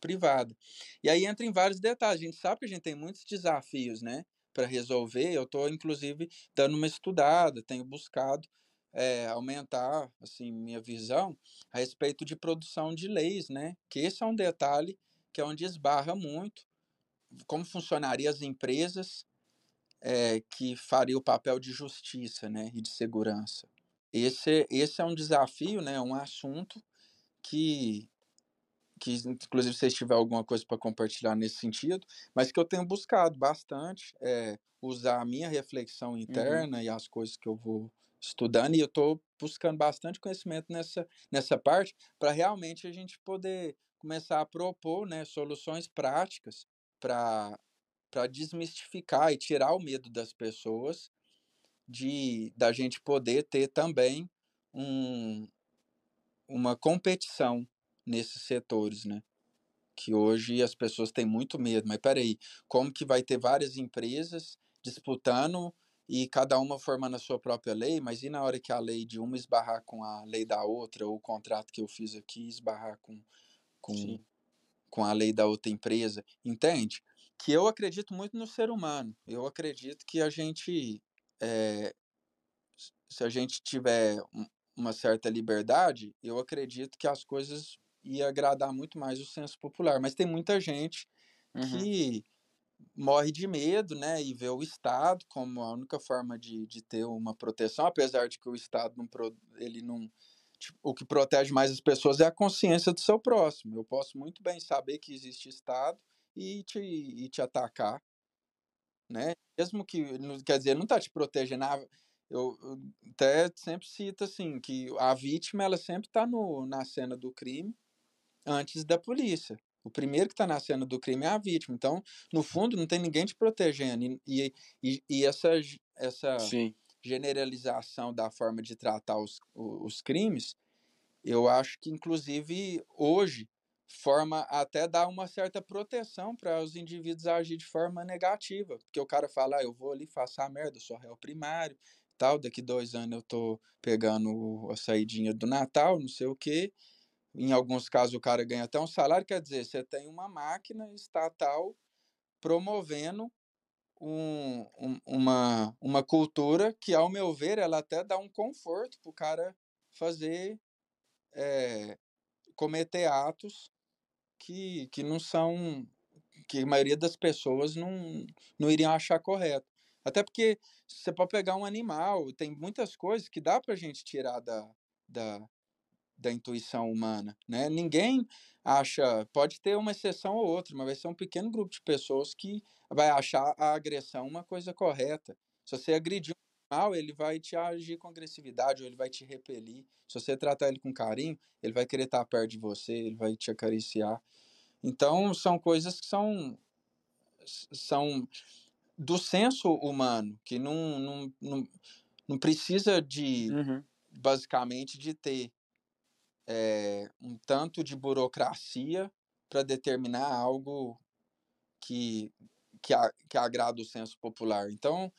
F: privada. E aí entra em vários detalhes. A gente sabe que a gente tem muitos desafios, né, para resolver. Eu estou, inclusive, dando uma estudada, tenho buscado é, aumentar, assim, minha visão a respeito de produção de leis, né, que esse é um detalhe que é onde esbarra muito. Como funcionariam as empresas é, que faria o papel de justiça, né, e de segurança. Esse, esse é um desafio, né, um assunto que que inclusive se vocês tiverem alguma coisa para compartilhar nesse sentido, mas que eu tenho buscado bastante é, usar a minha reflexão
E: Uhum.
F: interna e as coisas que eu vou estudando e eu estou buscando bastante conhecimento nessa, nessa parte para realmente a gente poder começar a propor né, soluções práticas para para desmistificar e tirar o medo das pessoas de da gente poder ter também um, uma competição nesses setores, né? Que hoje as pessoas têm muito medo. Mas peraí, como que vai ter várias empresas disputando e cada uma formando a sua própria lei? Mas e na hora que a lei de uma esbarrar com a lei da outra, ou o contrato que eu fiz aqui esbarrar com, com,
E: Sim.
F: com a lei da outra empresa? Entende? Que eu acredito muito no ser humano. Eu acredito que a gente, é, se a gente tiver um- uma certa liberdade, eu acredito que as coisas ia agradar muito mais o senso popular. Mas tem muita gente
E: Uhum.
F: que morre de medo, né, e vê o Estado como a única forma de, de ter uma proteção, apesar de que o Estado não, ele não, tipo, o que protege mais as pessoas é a consciência do seu próximo. Eu posso muito bem saber que existe Estado e te, e te atacar, né? Mesmo que, quer dizer, não está te protegendo. ah, Eu, eu até sempre cito assim que a vítima ela sempre está na cena do crime antes da polícia. O primeiro que está na cena do crime é a vítima. Então, no fundo, não tem ninguém te protegendo. E, e, e- essa, essa
E: Sim.
F: generalização da forma de tratar os, os crimes, eu acho que, inclusive, hoje, forma até dar uma certa proteção para os indivíduos agir de forma negativa. Porque o cara fala, ah, eu vou ali, faço a merda, sou réu primário, tal, daqui dois anos eu tô pegando a saidinha do Natal, não sei o quê. Em alguns casos o cara ganha até um salário, quer dizer, você tem uma máquina estatal promovendo um, um, uma, uma cultura que, ao meu ver, ela até dá um conforto para o cara fazer, é, cometer atos que, que não são, que a maioria das pessoas não, não iriam achar correto. Até porque você pode pegar um animal, tem muitas coisas que dá para a gente tirar da, da, da intuição humana, né? Ninguém acha, pode ter uma exceção ou outra, mas vai ser um pequeno grupo de pessoas que vai achar a agressão uma coisa correta. Se você agredir animal, ele vai te agir com agressividade ou ele vai te repelir. Se você tratar ele com carinho, ele vai querer estar perto de você, ele vai te acariciar. Então, são coisas que são são do senso humano, que não, não, não, não precisa de,
E: Uhum.
F: basicamente, de ter é, um tanto de burocracia para determinar algo que, que, a, que agrada o senso popular. Então,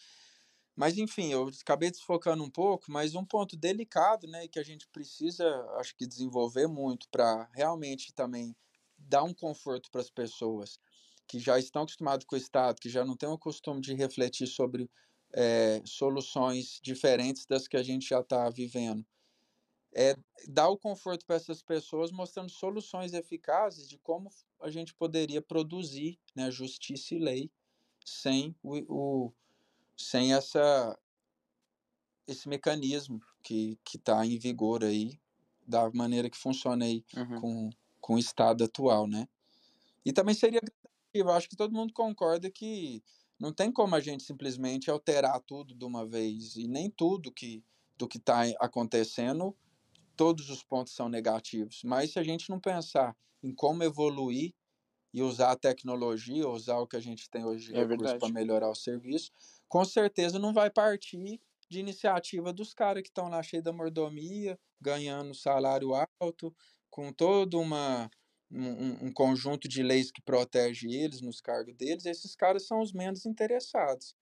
F: mas enfim, eu acabei desfocando um pouco, mas um ponto delicado, né, que a gente precisa, acho que desenvolver muito para realmente também dar um conforto para as pessoas que já estão acostumadas com o Estado, que já não têm o costume de refletir sobre é, soluções diferentes das que a gente já está vivendo. É dar o conforto para essas pessoas, mostrando soluções eficazes de como a gente poderia produzir né, justiça e lei sem o, o sem essa esse mecanismo que está em vigor aí da maneira que funciona aí
E: Uhum.
F: com, com o estado atual, né? E também seria gradativo, acho que todo mundo concorda que não tem como a gente simplesmente alterar tudo de uma vez e nem tudo que do que está acontecendo todos os pontos são negativos, mas se a gente não pensar em como evoluir e usar a tecnologia, usar o que a gente tem hoje de
E: É
F: recurso para melhorar o serviço, com certeza não vai partir de iniciativa dos caras que estão lá cheios da mordomia, ganhando salário alto, com todo uma, um, um conjunto de leis que protege eles nos cargos deles, esses caras são os menos interessados.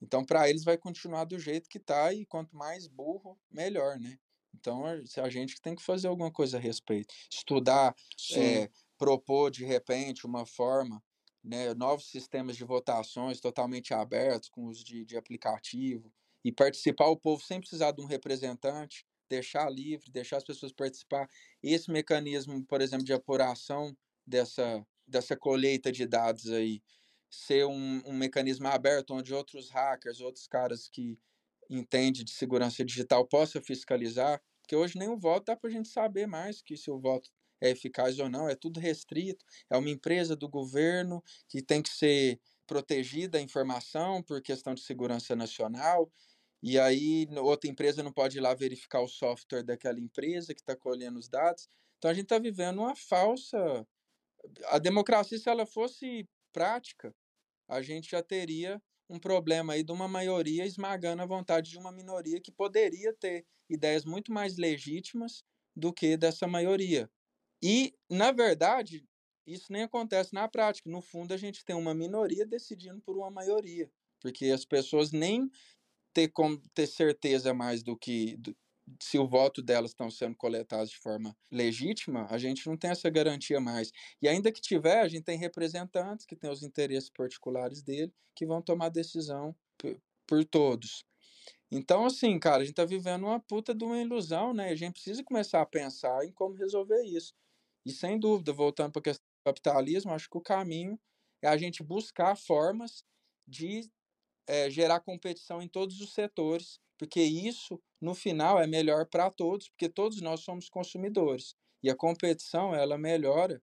F: Então, para eles vai continuar do jeito que está e quanto mais burro, melhor, né? Então, a a gente que tem que fazer alguma coisa a respeito. Estudar, é, propor de repente uma forma, né, novos sistemas de votações totalmente abertos, com uso de, de aplicativo, e participar o povo sem precisar de um representante, deixar livre, deixar as pessoas participar. Esse mecanismo, por exemplo, de apuração dessa, dessa colheita de dados aí, ser um, um mecanismo aberto onde outros hackers, outros caras que entende de segurança digital possa fiscalizar, porque hoje nem o voto dá para a gente saber mais que se o voto é eficaz ou não, é tudo restrito, é uma empresa do governo que tem que ser protegida a informação por questão de segurança nacional, e aí outra empresa não pode ir lá verificar o software daquela empresa que está colhendo os dados. Então a gente está vivendo uma falsa. A democracia, se ela fosse prática, a gente já teria um problema aí de uma maioria esmagando a vontade de uma minoria que poderia ter ideias muito mais legítimas do que dessa maioria. E, na verdade, isso nem acontece na prática. No fundo, a gente tem uma minoria decidindo por uma maioria, porque as pessoas nem ter como ter certeza mais do que do- se o voto delas estão sendo coletados de forma legítima, a gente não tem essa garantia mais. E ainda que tiver, a gente tem representantes que têm os interesses particulares dele, que vão tomar decisão por, todos. Então, assim, cara, a gente tá vivendo uma puta de uma ilusão, né? A gente precisa começar a pensar em como resolver isso. E sem dúvida, voltando para a questão do capitalismo, acho que o caminho é a gente buscar formas de eh, gerar competição em todos os setores, porque isso, no final, é melhor para todos, porque todos nós somos consumidores. E a competição, ela melhora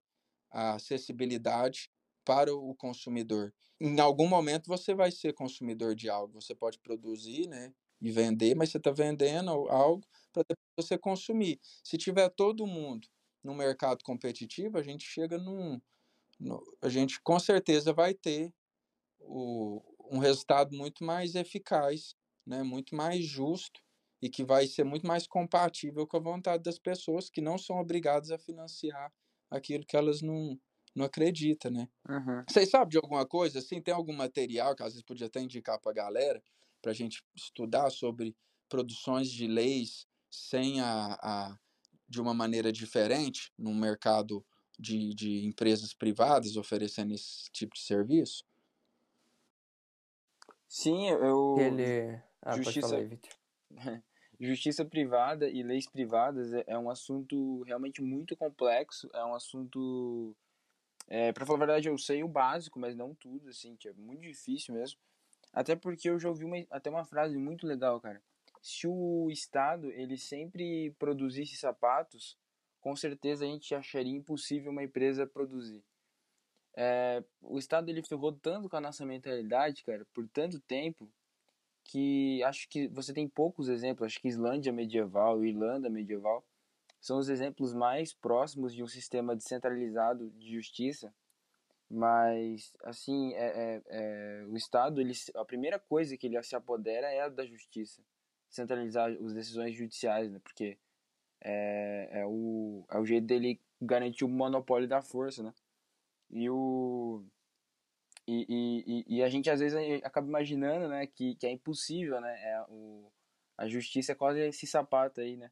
F: a acessibilidade para o consumidor. Em algum momento você vai ser consumidor de algo, você pode produzir, né, e vender, mas você está vendendo al- algo para depois você consumir. Se tiver todo mundo no mercado competitivo, a gente chega num, no- a gente com certeza vai ter o, um resultado muito mais eficaz, né, muito mais justo e que vai ser muito mais compatível com a vontade das pessoas que não são obrigadas a financiar aquilo que elas não, não acreditam, né?
E: Uhum.
F: Vocês sabem de alguma coisa assim? Tem algum material que às vezes podia até indicar para a galera para a gente estudar sobre produções de leis sem a, a de uma maneira diferente no mercado de, de empresas privadas oferecendo esse tipo de serviço?
E: Sim, eu.
G: Ele... Ah,
E: Justiça-
G: falar. *laughs*
E: Justiça privada e leis privadas é, é um assunto realmente muito complexo, é um assunto. É, para falar a verdade, eu sei o básico, mas não tudo, assim, que é muito difícil mesmo. Até porque eu já ouvi uma, até uma frase muito legal, cara. Se o Estado ele sempre produzisse sapatos, com certeza a gente acharia impossível uma empresa produzir. É, o Estado ele ferrou tanto com a nossa mentalidade, cara, por tanto tempo, que acho que você tem poucos exemplos. Acho que Islândia medieval Irlanda medieval são os exemplos mais próximos de um sistema descentralizado de justiça. Mas, assim, é, é, é, o Estado, ele, a primeira coisa que ele se apodera é a da justiça. Centralizar as decisões judiciais, né? Porque é, é, o, é o jeito dele garantir o monopólio da força, né? E o... E, e, e- a gente às vezes acaba imaginando, né, que, que é impossível, né? É, o, a justiça é quase esse sapato aí, né?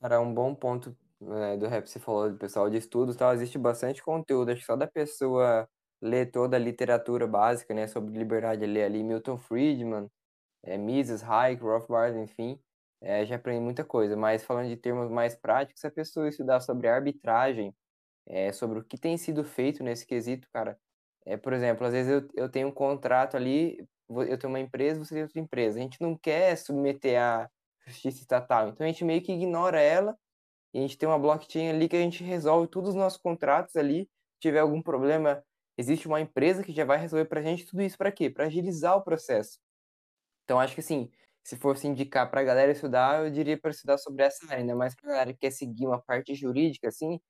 G: Cara, um bom ponto né, do rap você falou do pessoal de estudos tal, existe bastante conteúdo, acho que só da pessoa ler toda a literatura básica, né, sobre liberdade, ler ali Milton Friedman, é, Mises, Hayek, Rothbard, enfim, é, já aprendi muita coisa, mas falando de termos mais práticos, se a pessoa estudar sobre arbitragem, é, sobre o que tem sido feito nesse quesito, cara, é, por exemplo, às vezes eu, eu tenho um contrato ali, eu tenho uma empresa, você tem outra empresa, a gente não quer submeter a justiça estatal, então a gente meio que ignora ela e a gente tem uma blockchain ali que a gente resolve todos os nossos contratos ali. Se tiver algum problema, existe uma empresa que já vai resolver pra gente tudo isso para quê? Para agilizar o processo. Então acho que assim, se fosse indicar pra galera estudar, eu diria para estudar sobre essa área, ainda mais pra galera que quer seguir uma parte jurídica assim,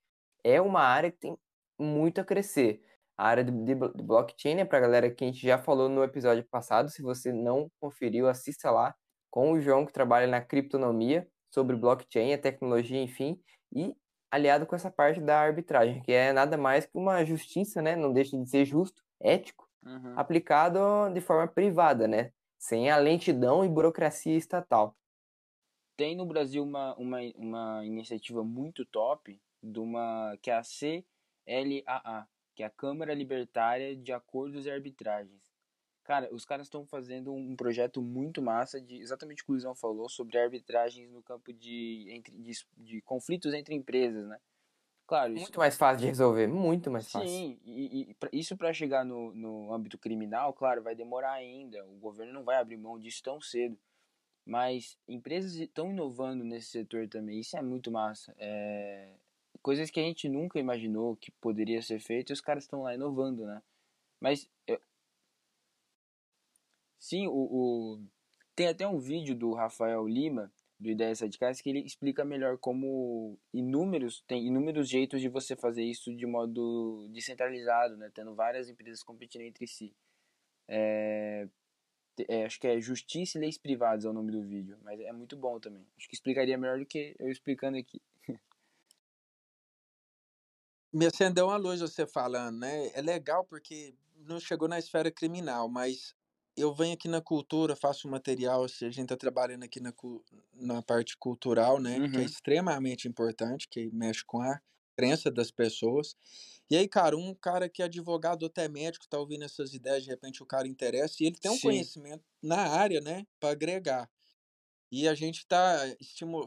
G: é uma área que tem muito a crescer. A área de, de de blockchain, né, pra galera que a gente já falou no episódio passado, se você não conferiu, assista lá com o João que trabalha na criptonomia sobre blockchain, a tecnologia, enfim, e aliado com essa parte da arbitragem, que é nada mais que uma justiça, né? Não deixa de ser justo, ético,
E: Uhum.
G: aplicado de forma privada, né? Sem a lentidão e burocracia estatal.
E: Tem no Brasil uma, uma, uma iniciativa muito top de uma, que é a CLAA, que é a Câmara Libertária de Acordos e Arbitragens. Cara, os caras estão fazendo um projeto muito massa de exatamente o que o Luizão falou sobre arbitragens no campo de, entre, de, de conflitos entre empresas, né? Claro, isso,
G: Muito mais fácil de resolver, muito mais fácil.
E: Sim, e, e pra- isso para chegar no, no âmbito criminal, claro, vai demorar ainda. O governo não vai abrir mão disso tão cedo. Mas empresas estão inovando nesse setor também. Isso é muito massa. É, coisas que a gente nunca imaginou que poderia ser feito e os caras estão lá inovando, né? Mas eu- sim, o, o- tem até um vídeo do Rafael Lima do Ideias Radicais que ele explica melhor como inúmeros tem inúmeros jeitos de você fazer isso de modo descentralizado, né? Tendo várias empresas competindo entre si. É, é, acho que é Justiça e Leis Privadas é o nome do vídeo, mas é muito bom também. Acho que explicaria melhor do que eu explicando aqui. *laughs*
F: Me acendeu uma luz você falando, né? É legal porque não chegou na esfera criminal, mas eu venho aqui na cultura, faço material, se a gente está trabalhando aqui na, na parte cultural, né? Que é
E: Uhum.
F: extremamente importante, que mexe com a crença das pessoas. E aí, cara, um cara que é advogado ou até médico, tá ouvindo essas ideias, de repente o cara interessa, e ele tem um
E: Sim.
F: conhecimento na área, né? Para agregar. E a gente está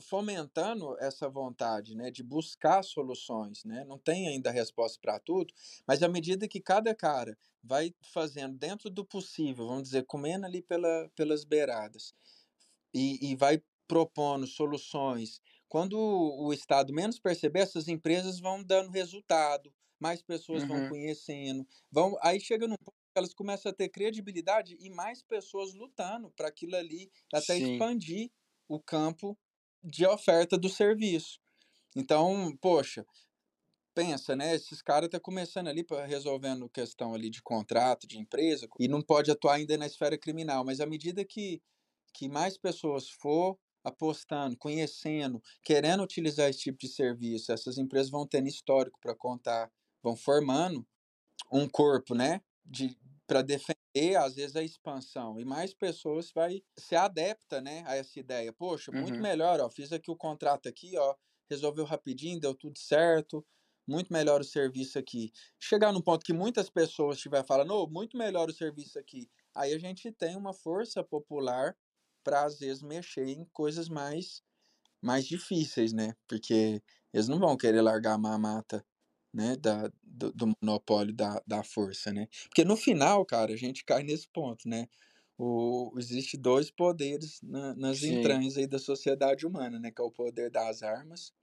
F: fomentando essa vontade, né, de buscar soluções, né? Não tem ainda resposta para tudo, mas à medida que cada cara vai fazendo dentro do possível, vamos dizer, comendo ali pela, pelas beiradas, e, e vai propondo soluções, quando o, Estado menos perceber, essas empresas vão dando resultado, mais pessoas vão
E: Uhum.
F: conhecendo, vão, aí chega num ponto elas começam a ter credibilidade e mais pessoas lutando para aquilo ali até
E: Sim.
F: expandir o campo de oferta do serviço. Então, poxa, pensa, né? Esses caras estão começando ali para resolvendo questão ali de contrato, de empresa, e não pode atuar ainda na esfera criminal, mas à medida que, que mais pessoas for apostando, conhecendo, querendo utilizar esse tipo de serviço, essas empresas vão tendo histórico para contar, vão formando um corpo, né? De para defender às vezes a expansão e mais pessoas vai se adapta, né, a essa ideia. Poxa, muito
E: Uhum.
F: melhor, ó, fiz aqui o contrato aqui, ó, resolveu rapidinho, deu tudo certo. muito melhor o serviço aqui. Chegar num ponto que muitas pessoas estiver falando, oh, muito melhor o serviço aqui. Aí a gente tem uma força popular para às vezes mexer em coisas mais mais difíceis, né? Porque eles não vão querer largar a mamata, né, da, do, do monopólio da, da força, né? Porque no final, cara, a gente cai nesse ponto, né? O, existe dois poderes na, nas
E: Sim.
F: entranhas aí da sociedade humana, né? Que é o poder das armas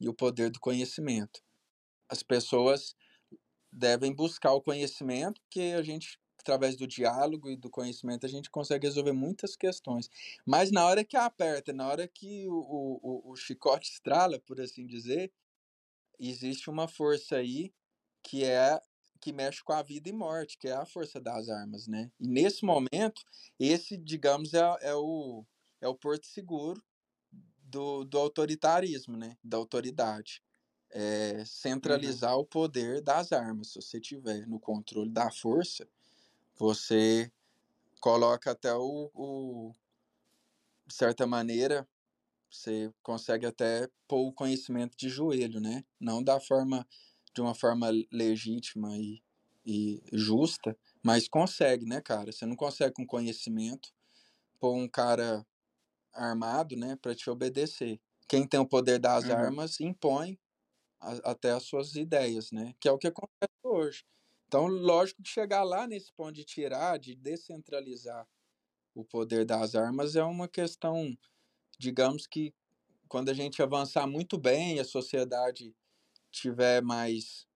F: e o poder do conhecimento. As pessoas devem buscar o conhecimento, porque a gente, através do diálogo e do conhecimento, a gente consegue resolver muitas questões. Mas na hora que aperta, na hora que o, o, o chicote estrala, por assim dizer, existe uma força aí que é que mexe com a vida e morte, que é a força das armas, né? E nesse momento, esse, digamos, é, é o, é o porto seguro do, do autoritarismo, né? Da autoridade. É centralizar o poder das armas. Se você tiver no controle da força, você coloca até o, o de certa maneira, você consegue até pôr o conhecimento de joelho, né? Não da forma de uma forma legítima e, e justa, mas consegue, né, cara? Você não consegue com conhecimento pôr um cara armado, né, para te obedecer. Quem tem o poder das
E: Uhum.
F: armas impõe a- até as suas ideias, né? Que é o que acontece hoje. Então, lógico que chegar lá nesse ponto de tirar, de descentralizar o poder das armas é uma questão, digamos que quando a gente avançar muito bem, a sociedade tiver mais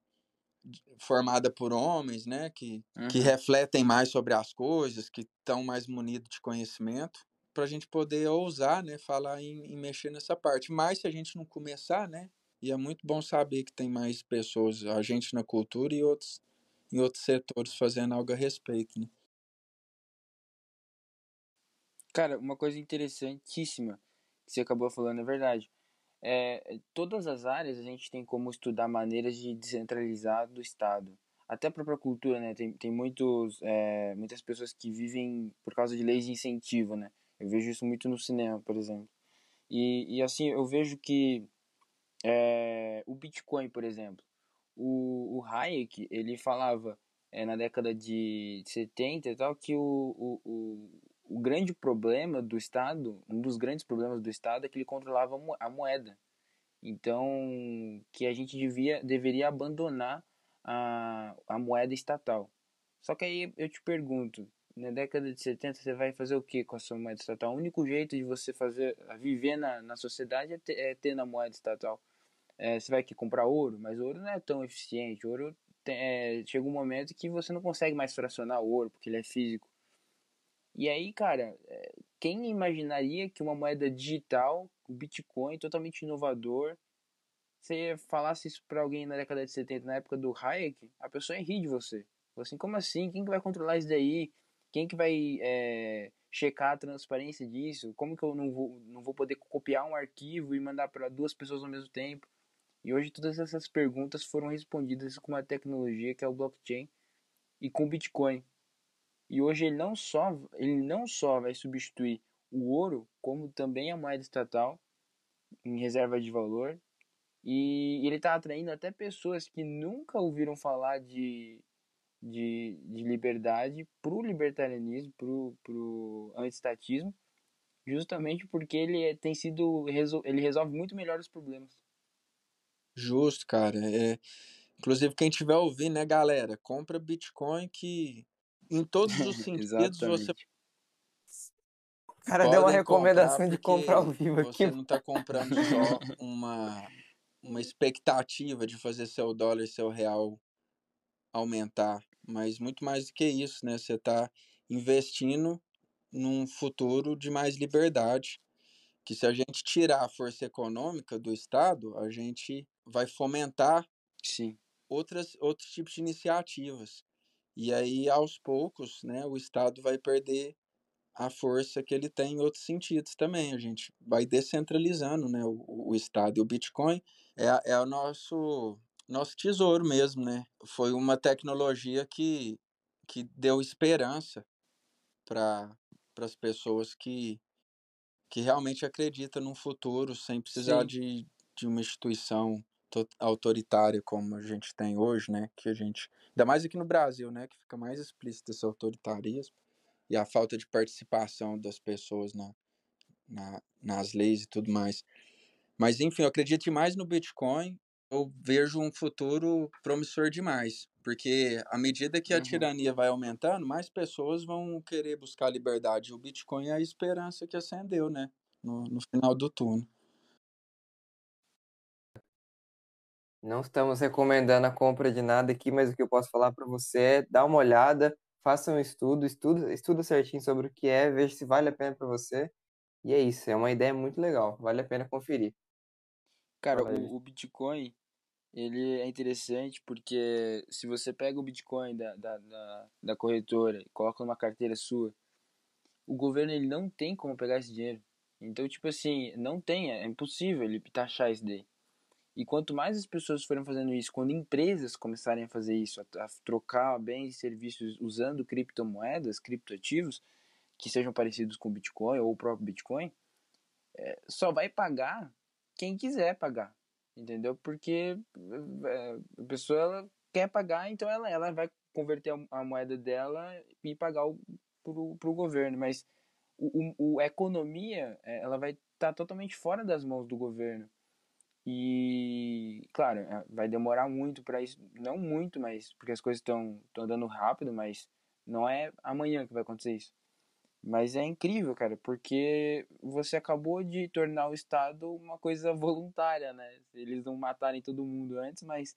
F: formada por homens, né, que, que
E: Uhum.
F: refletem mais sobre as coisas, que estão mais munidos de conhecimento, para a gente poder ousar, né, falar em, em mexer nessa parte. Mas se a gente não começar, né, e é muito bom saber que tem mais pessoas, a gente na cultura e outros em outros setores fazendo algo a respeito, né?
E: Cara, uma coisa interessantíssima que você acabou falando é verdade. É, todas as áreas a gente tem como estudar maneiras de descentralizar do Estado. Até a própria cultura, né? Tem, tem muitos, é, muitas pessoas que vivem por causa de leis de incentivo, né? Eu vejo isso muito no cinema, por exemplo. E, e assim, eu vejo que é, o Bitcoin, por exemplo, o, o Hayek, ele falava é, na década de 70 e tal, que o, o, o, o grande problema do Estado, um dos grandes problemas do Estado é que ele controlava a mo- a moeda. Então, que a gente devia, deveria abandonar a, a moeda estatal. Só que aí eu te pergunto, na década de 70 você vai fazer o que com a sua moeda estatal? O único jeito de você fazer, viver na, na sociedade é ter, é na moeda estatal. É, você vai que comprar ouro, mas ouro não é tão eficiente. Ouro tem- é, chega um momento que você não consegue mais fracionar ouro porque ele é físico. E aí, cara, é, quem imaginaria que uma moeda digital, o Bitcoin, totalmente inovador, você falasse isso pra alguém na década de 70, na época do Hayek, a pessoa rir de você. Assim, como assim? Quem que vai controlar isso daí? Quem que vai é, checar a transparência disso? Como que eu não vou, não vou poder copiar um arquivo e mandar para duas pessoas ao mesmo tempo? E hoje todas essas perguntas foram respondidas com uma tecnologia que é o blockchain e com o Bitcoin. E hoje ele não só, ele não só vai substituir o ouro, como também a moeda estatal em reserva de valor. E ele está atraindo até pessoas que nunca ouviram falar de, de, de liberdade para o libertarianismo, para o antistatismo, justamente porque ele é- tem sido ele resolve muito melhor os problemas.
F: Justo, cara. É, inclusive, quem tiver ouvindo, né, galera, compra Bitcoin que em todos os *laughs* sentidos você.
G: O cara deu uma recomendação
F: comprar
G: de comprar ao vivo aqui.
F: você não está comprando só *laughs* uma, uma expectativa de fazer seu dólar e seu real aumentar, mas muito mais do que isso, né? Você está investindo num futuro de mais liberdade, que se a gente tirar a força econômica do Estado, a gente vai fomentar
E: Sim.
F: outras, outros tipos de iniciativas. E aí, aos poucos, né, o Estado vai perder a força que ele tem em outros sentidos também. A gente vai descentralizando né, o, o Estado. E o Bitcoin é, é o nosso, nosso tesouro mesmo. Né? Foi uma tecnologia que, que deu esperança para as pessoas que, que realmente acreditam num futuro sem precisar
E: Sim.
F: de, de uma instituição autoritária como a gente tem hoje, né? Que a gente, ainda mais aqui no Brasil, né? Que fica mais explícito esse autoritarismo e a falta de participação das pessoas na, na, nas leis e tudo mais. Mas enfim, eu acredito mais no Bitcoin. Eu vejo um futuro promissor demais, porque à medida que a
E: Uhum.
F: tirania vai aumentando, mais pessoas vão querer buscar liberdade. O Bitcoin é a esperança que acendeu, né? No, no final do túnel.
G: Não estamos recomendando a compra de nada aqui, mas o que eu posso falar para você é dá uma olhada, faça um estudo, estuda, estuda certinho sobre o que é, veja se vale a pena para você. E é isso, é uma ideia muito legal, vale a pena conferir.
E: Cara, o, o Bitcoin, ele é interessante porque se você pega o Bitcoin da, da, da, da corretora e coloca numa carteira sua, o governo ele não tem como pegar esse dinheiro. Então, tipo assim, não tem, é impossível ele taxar isso daí. E quanto mais as pessoas forem fazendo isso, quando empresas começarem a fazer isso, a, a trocar bens e serviços usando criptomoedas, criptoativos, que sejam parecidos com o Bitcoin ou o próprio Bitcoin, é, só vai pagar quem quiser pagar, entendeu? Porque é, a pessoa ela quer pagar, então ela, ela vai converter a, moeda dela e pagar o, pro, pro governo, mas o, o, o a economia é, ela vai estar tá totalmente fora das mãos do governo. E, claro, é, vai demorar muito para isso, não muito, mas porque as coisas estão andando rápido, mas não é amanhã que vai acontecer isso. Mas é incrível, cara, porque você acabou de tornar o Estado uma coisa voluntária, né? Eles não matarem todo mundo antes, mas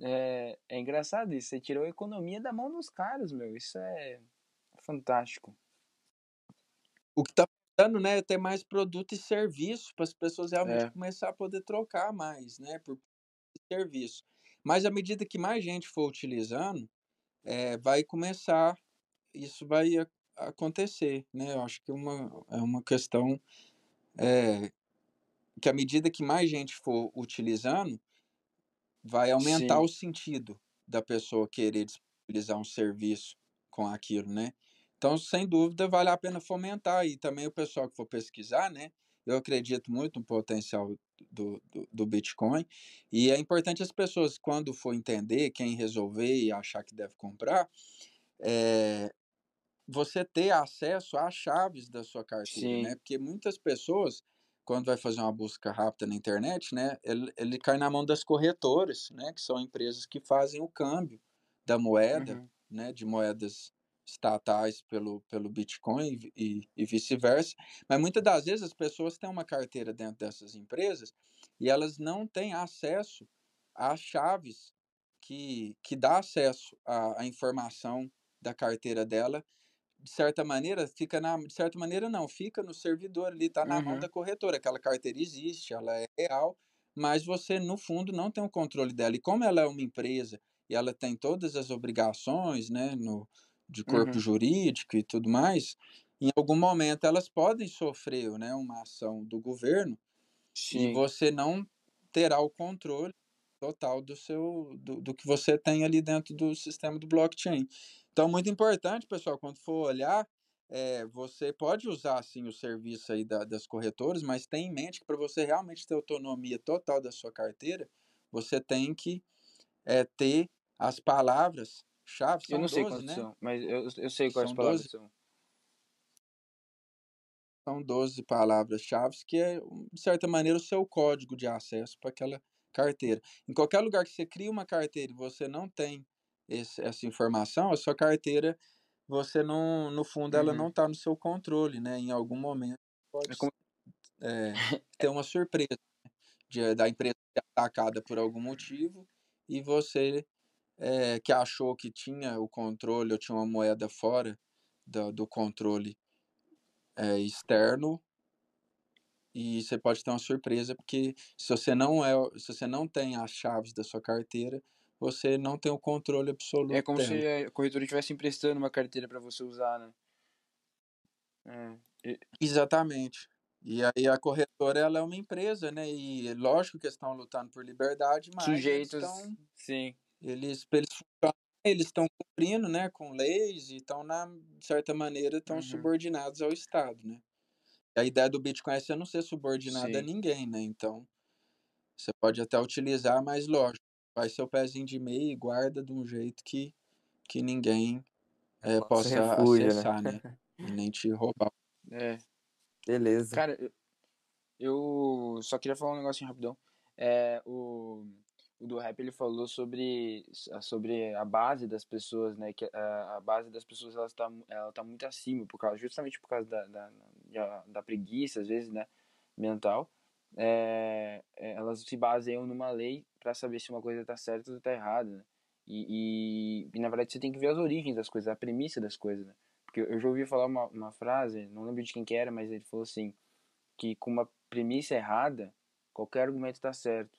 E: é, é engraçado isso. Você tirou a economia da mão dos caras, meu. Isso é fantástico.
F: O que tá faltando, né, ter mais produto e serviço para as pessoas realmente
E: É.
F: começar a poder trocar mais, né, por serviço. Mas à medida que mais gente for utilizando, é, vai começar, isso vai a- acontecer, né? Eu acho que é uma, é uma questão é, que à medida que mais gente for utilizando, vai aumentar
E: Sim.
F: o sentido da pessoa querer disponibilizar um serviço com aquilo, né? Então, sem dúvida, vale a pena fomentar. E também o pessoal que for pesquisar, né? Eu acredito muito no potencial do, do, do Bitcoin. E é importante as pessoas, quando for entender, quem resolver e achar que deve comprar, é, você ter acesso às chaves da sua carteira,
E: Sim.
F: né? Porque muitas pessoas, quando vai fazer uma busca rápida na internet, né? Ele, ele cai na mão das corretoras, né? Que são empresas que fazem o câmbio da moeda,
E: Uhum.
F: né? De moedas estatais pelo, pelo Bitcoin e, e vice-versa. Mas muitas das vezes as pessoas têm uma carteira dentro dessas empresas e elas não têm acesso às chaves que, que dá acesso à, à informação da carteira dela de certa maneira fica na de certa maneira não fica no servidor ali tá na mão
E: Uhum.
F: da corretora aquela carteira existe ela é real mas você no fundo não tem o controle dela e como ela é uma empresa e ela tem todas as obrigações né no de corpo
E: Uhum.
F: jurídico e tudo mais em algum momento elas podem sofrer né uma ação do governo e
E: Sim.
F: você não terá o controle total do seu do, do que você tem ali dentro do sistema do blockchain. Então, muito importante, pessoal, quando for olhar, é, você pode usar sim o serviço aí da, das corretoras, mas tenha em mente que para você realmente ter autonomia total da sua carteira, você tem que é, ter as palavras chave,
E: Eu não sei
F: 12,
E: quantos
F: né?
E: são, mas eu, eu sei quais
F: São
E: palavras
F: 12,
E: são.
F: são 12 palavras-chave, que é, de certa maneira, o seu código de acesso para aquela carteira. Em qualquer lugar que você cria uma carteira e você não tem esse, essa informação, a sua carteira, você não, no fundo, ela
E: Uhum.
F: não está no seu controle, né? Em algum momento
E: É
F: pode
E: como...
F: é, *laughs* ter uma surpresa né? de, da empresa ser atacada por algum motivo e você é, que achou que tinha o controle ou tinha uma moeda fora do, do controle é, externo e você pode ter uma surpresa porque se você não é se você não tem as chaves da sua carteira você não tem o controle
E: É
F: absoluto
E: como
F: dela
E: se a corretora estivesse emprestando uma carteira para você usar, né? É.
F: Exatamente e aí a corretora ela é uma empresa né e lógico que eles estão lutando por liberdade mas
E: Sujeitos,
F: estão
E: sim.
F: Eles pra eles eles estão cumprindo né com leis e estão na de certa maneira estão
E: Uhum.
F: subordinados ao estado né a ideia do Bitcoin é você não ser subordinado a
E: Sim.
F: ninguém né então Você pode até utilizar, mas lógico, faz seu pezinho de meia e guarda de um jeito que, que ninguém é,
G: Nosso
F: possa
G: refúgio, né?
F: acessar, né? E nem te roubar. *laughs*
E: É.
G: Beleza.
E: Cara, eu, eu só queria falar um negocinho rapidão. É, o do rap ele falou sobre, sobre a base das pessoas, né? Que a, a base das pessoas ela está, ela tá muito acima, por causa, justamente por causa da, da, da, da preguiça, às vezes, né? Mental. É, é, elas se baseiam numa lei para saber se uma coisa está certa ou está errada, né? E, e, e, na verdade você tem que ver as origens das coisas, a premissa das coisas, né? Porque eu já ouvi falar uma, uma frase, não lembro de quem que era, mas ele falou assim, que com uma premissa errada, qualquer argumento está certo.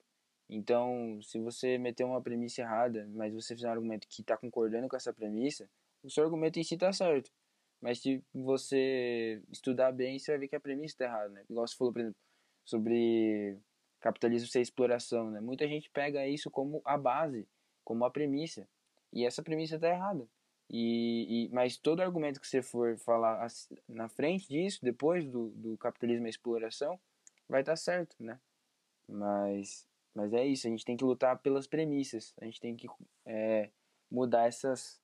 E: Então, se você meter uma premissa errada, mas você fizer um argumento que está concordando com essa premissa, o seu argumento em si está certo. Mas se você estudar bem, você vai ver que a premissa está errada, né? Igual você falou, por exemplo, sobre capitalismo ser exploração, né? Muita gente pega isso como a base como a premissa. E essa premissa está errada. E, e, mas todo argumento que você for falar na frente disso, depois do, do capitalismo e exploração, vai estar tá certo, né? Mas, mas é isso, a gente tem que lutar pelas premissas, a gente tem que é, mudar essas,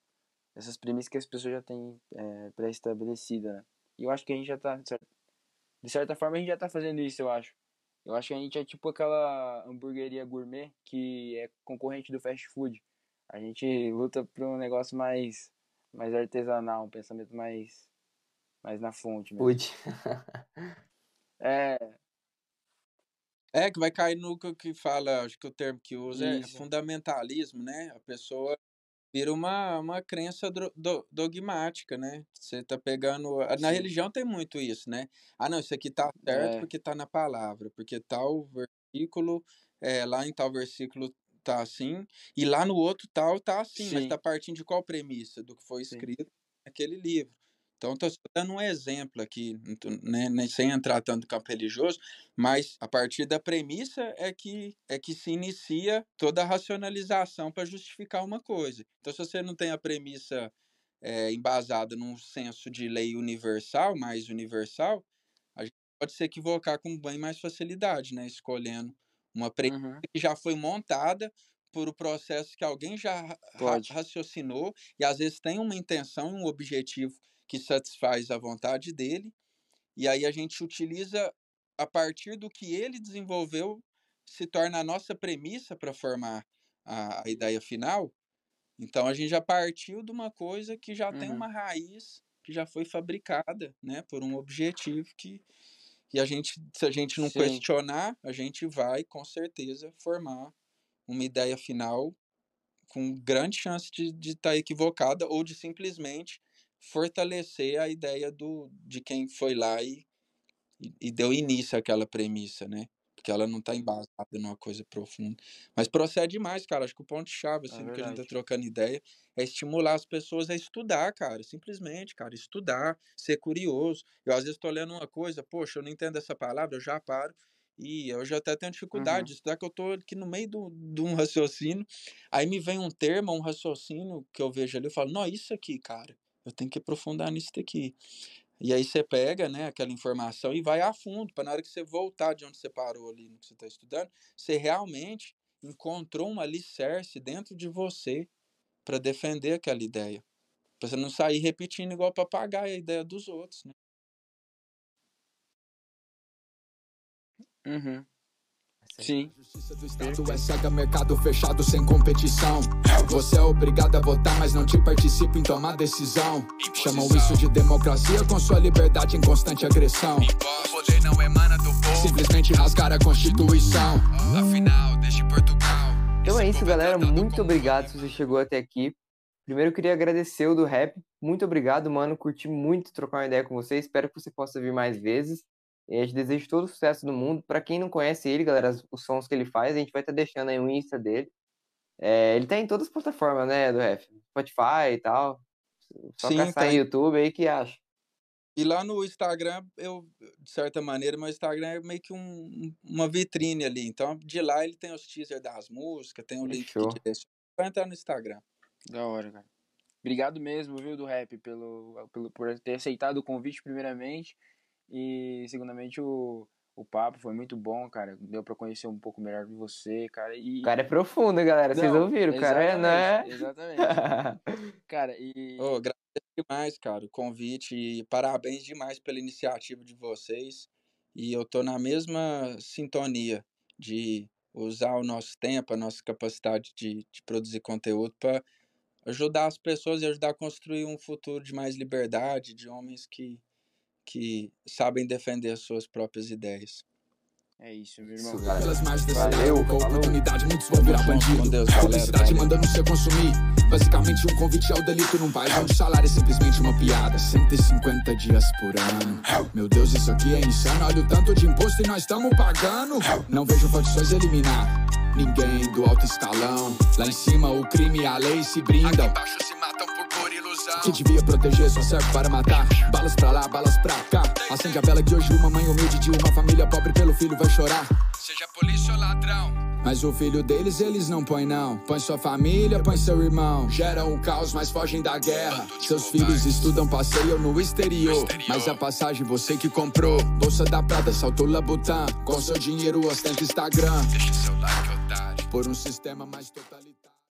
E: essas premissas que as pessoas já têm é, pré-estabelecida, né? E eu acho que a gente já está, de certa forma, a gente já está fazendo isso, eu acho. Eu acho que a gente é tipo aquela hamburgueria gourmet que é concorrente do fast food. A gente luta por um negócio mais, mais artesanal, um pensamento mais, mais na fonte mesmo.
G: Food.
E: é.
F: É, que vai cair no que fala, acho que o termo que usa é
E: Isso.
F: fundamentalismo, né? A pessoa vira uma, uma crença dro- do- dogmática, né? Você tá pegando. Na
E: Sim.
F: religião tem muito isso, né? Ah, não, isso aqui tá certo
E: É.
F: porque tá na palavra, porque tal versículo, é, lá em tal versículo tá assim, e lá no outro tal tá assim, mas
E: Sim.
F: tá partindo de qual premissa? Do que foi
E: Sim.
F: escrito naquele livro. Então, estou dando um exemplo aqui, né, sem entrar tanto no campo religioso, mas a partir da premissa é que, é que se inicia toda a racionalização para justificar uma coisa. Então, se você não tem a premissa é, embasada num senso de lei universal, mais universal, a gente pode se equivocar com bem mais facilidade, né? Escolhendo uma premissa
E: Uhum.
F: que já foi montada por o processo que alguém já ra- raciocinou e às vezes tem uma intenção e um objetivo que satisfaz a vontade dele, e aí a gente utiliza a partir do que ele desenvolveu, se torna a nossa premissa para formar a, a ideia final. Então a gente já partiu de uma coisa que já tem
E: Uhum.
F: uma raiz que já foi fabricada, né, por um objetivo que e a gente, se a gente não
E: Sim.
F: questionar, a gente vai com certeza formar uma ideia final com grande chance de estar equivocada ou de simplesmente fortalecer a ideia do, de quem foi lá e, e, e deu início àquela premissa, né? Porque ela não está embasada numa coisa profunda. Mas procede mais, cara. Acho que o ponto-chave, assim, do que a gente tá trocando ideia é estimular as pessoas a estudar, cara. Simplesmente, cara, estudar, ser curioso. Eu, às vezes, tô lendo uma coisa, poxa, eu não entendo essa palavra, eu já paro. E eu já até tenho dificuldade
E: Uhum.
F: de estudar, que eu tô aqui no meio de um raciocínio. Aí me vem um termo, um raciocínio que eu vejo ali, eu falo, não, isso aqui, cara, eu tenho que aprofundar nisso daqui. E aí você pega, né, aquela informação e vai a fundo, para na hora que você voltar de onde você parou ali no que você está estudando, você realmente encontrou um alicerce dentro de você para defender aquela ideia. Para você não sair repetindo igual papagaio a ideia dos outros, né?
E: Uhum. Sim.
D: Justiça do Estado é cega, mercado fechado sem competição. Você é obrigado a votar, mas não te participa em tomar decisão. Chamam isso de democracia com sua liberdade em constante agressão.
C: O poder não emana do povo,
D: Simplesmente rasgar a Constituição.
C: afinal, desde Portugal.
G: Então é isso,
C: povo
G: galera. Muito obrigado se você chegou até aqui. Primeiro eu queria agradecer o do rap. Muito obrigado, mano. Curti muito trocar uma ideia com você. Espero que você possa vir mais vezes. E eu te desejo todo o sucesso do mundo. Para quem não conhece ele, galera, os sons que ele faz, a gente vai estar deixando aí o Insta dele. É, ele tá em todas as plataformas, né, do rap? Spotify e tal. Só
F: Sim,
G: caçar
F: tá
G: em
F: em-
G: YouTube aí que acha.
F: E lá no Instagram, eu, de certa maneira, meu Instagram é meio que um- uma vitrine ali. Então, de lá ele tem os teasers das músicas, tem o link que
G: Fechou.
F: direciona. Vai entrar no Instagram.
E: Da hora, cara. Obrigado mesmo, viu, do rap, pelo, pelo, por ter aceitado o convite, primeiramente. E, segundamente, o, o papo, foi muito bom, cara. Deu pra conhecer um pouco melhor de você, cara. E...
G: O cara é profundo, galera. Vocês ouviram? O cara é, né?
E: Exatamente, *laughs* cara, e.
F: Ô, agradeço demais, cara, o convite e parabéns demais pela iniciativa de vocês. E eu tô na mesma sintonia de usar o nosso tempo, a nossa capacidade de, de produzir conteúdo para ajudar as pessoas e ajudar a construir um futuro de mais liberdade, de homens que, que sabem defender as suas próprias ideias.
E: É isso, meu irmão.
G: Isso.
D: Pelas desse
G: Valeu,
D: com oportunidade, muitos vão virar bandido.
F: com Deus, galera,
D: Publicidade
F: valeu.
D: mandando você consumir. Basicamente, um convite ao delito num país onde o salário é simplesmente uma piada. 150 dias por ano. Meu Deus, isso aqui é insano. Olha o tanto de imposto e nós estamos pagando. Não vejo facções eliminar ninguém do alto escalão. Lá em cima, o crime e a lei se brindam.
C: Embaixo se matam.
D: Que devia proteger só serve para matar. Balas pra lá, balas pra cá. Acende a vela que hoje uma mãe humilde de uma família pobre pelo filho vai chorar.
C: Seja polícia ou ladrão.
D: Mas o filho deles, eles não põem não. Põe sua família, põe seu irmão. Geram um caos, mas fogem da guerra. Seus filhos estudam, passeiam no exterior.
C: No exterior.
D: Mas a passagem você que comprou. Bolsa da Prada, saltou Labutan. Com seu dinheiro ostenta Instagram.
C: Deixa seu like, otário.
D: Por um sistema mais totalitário.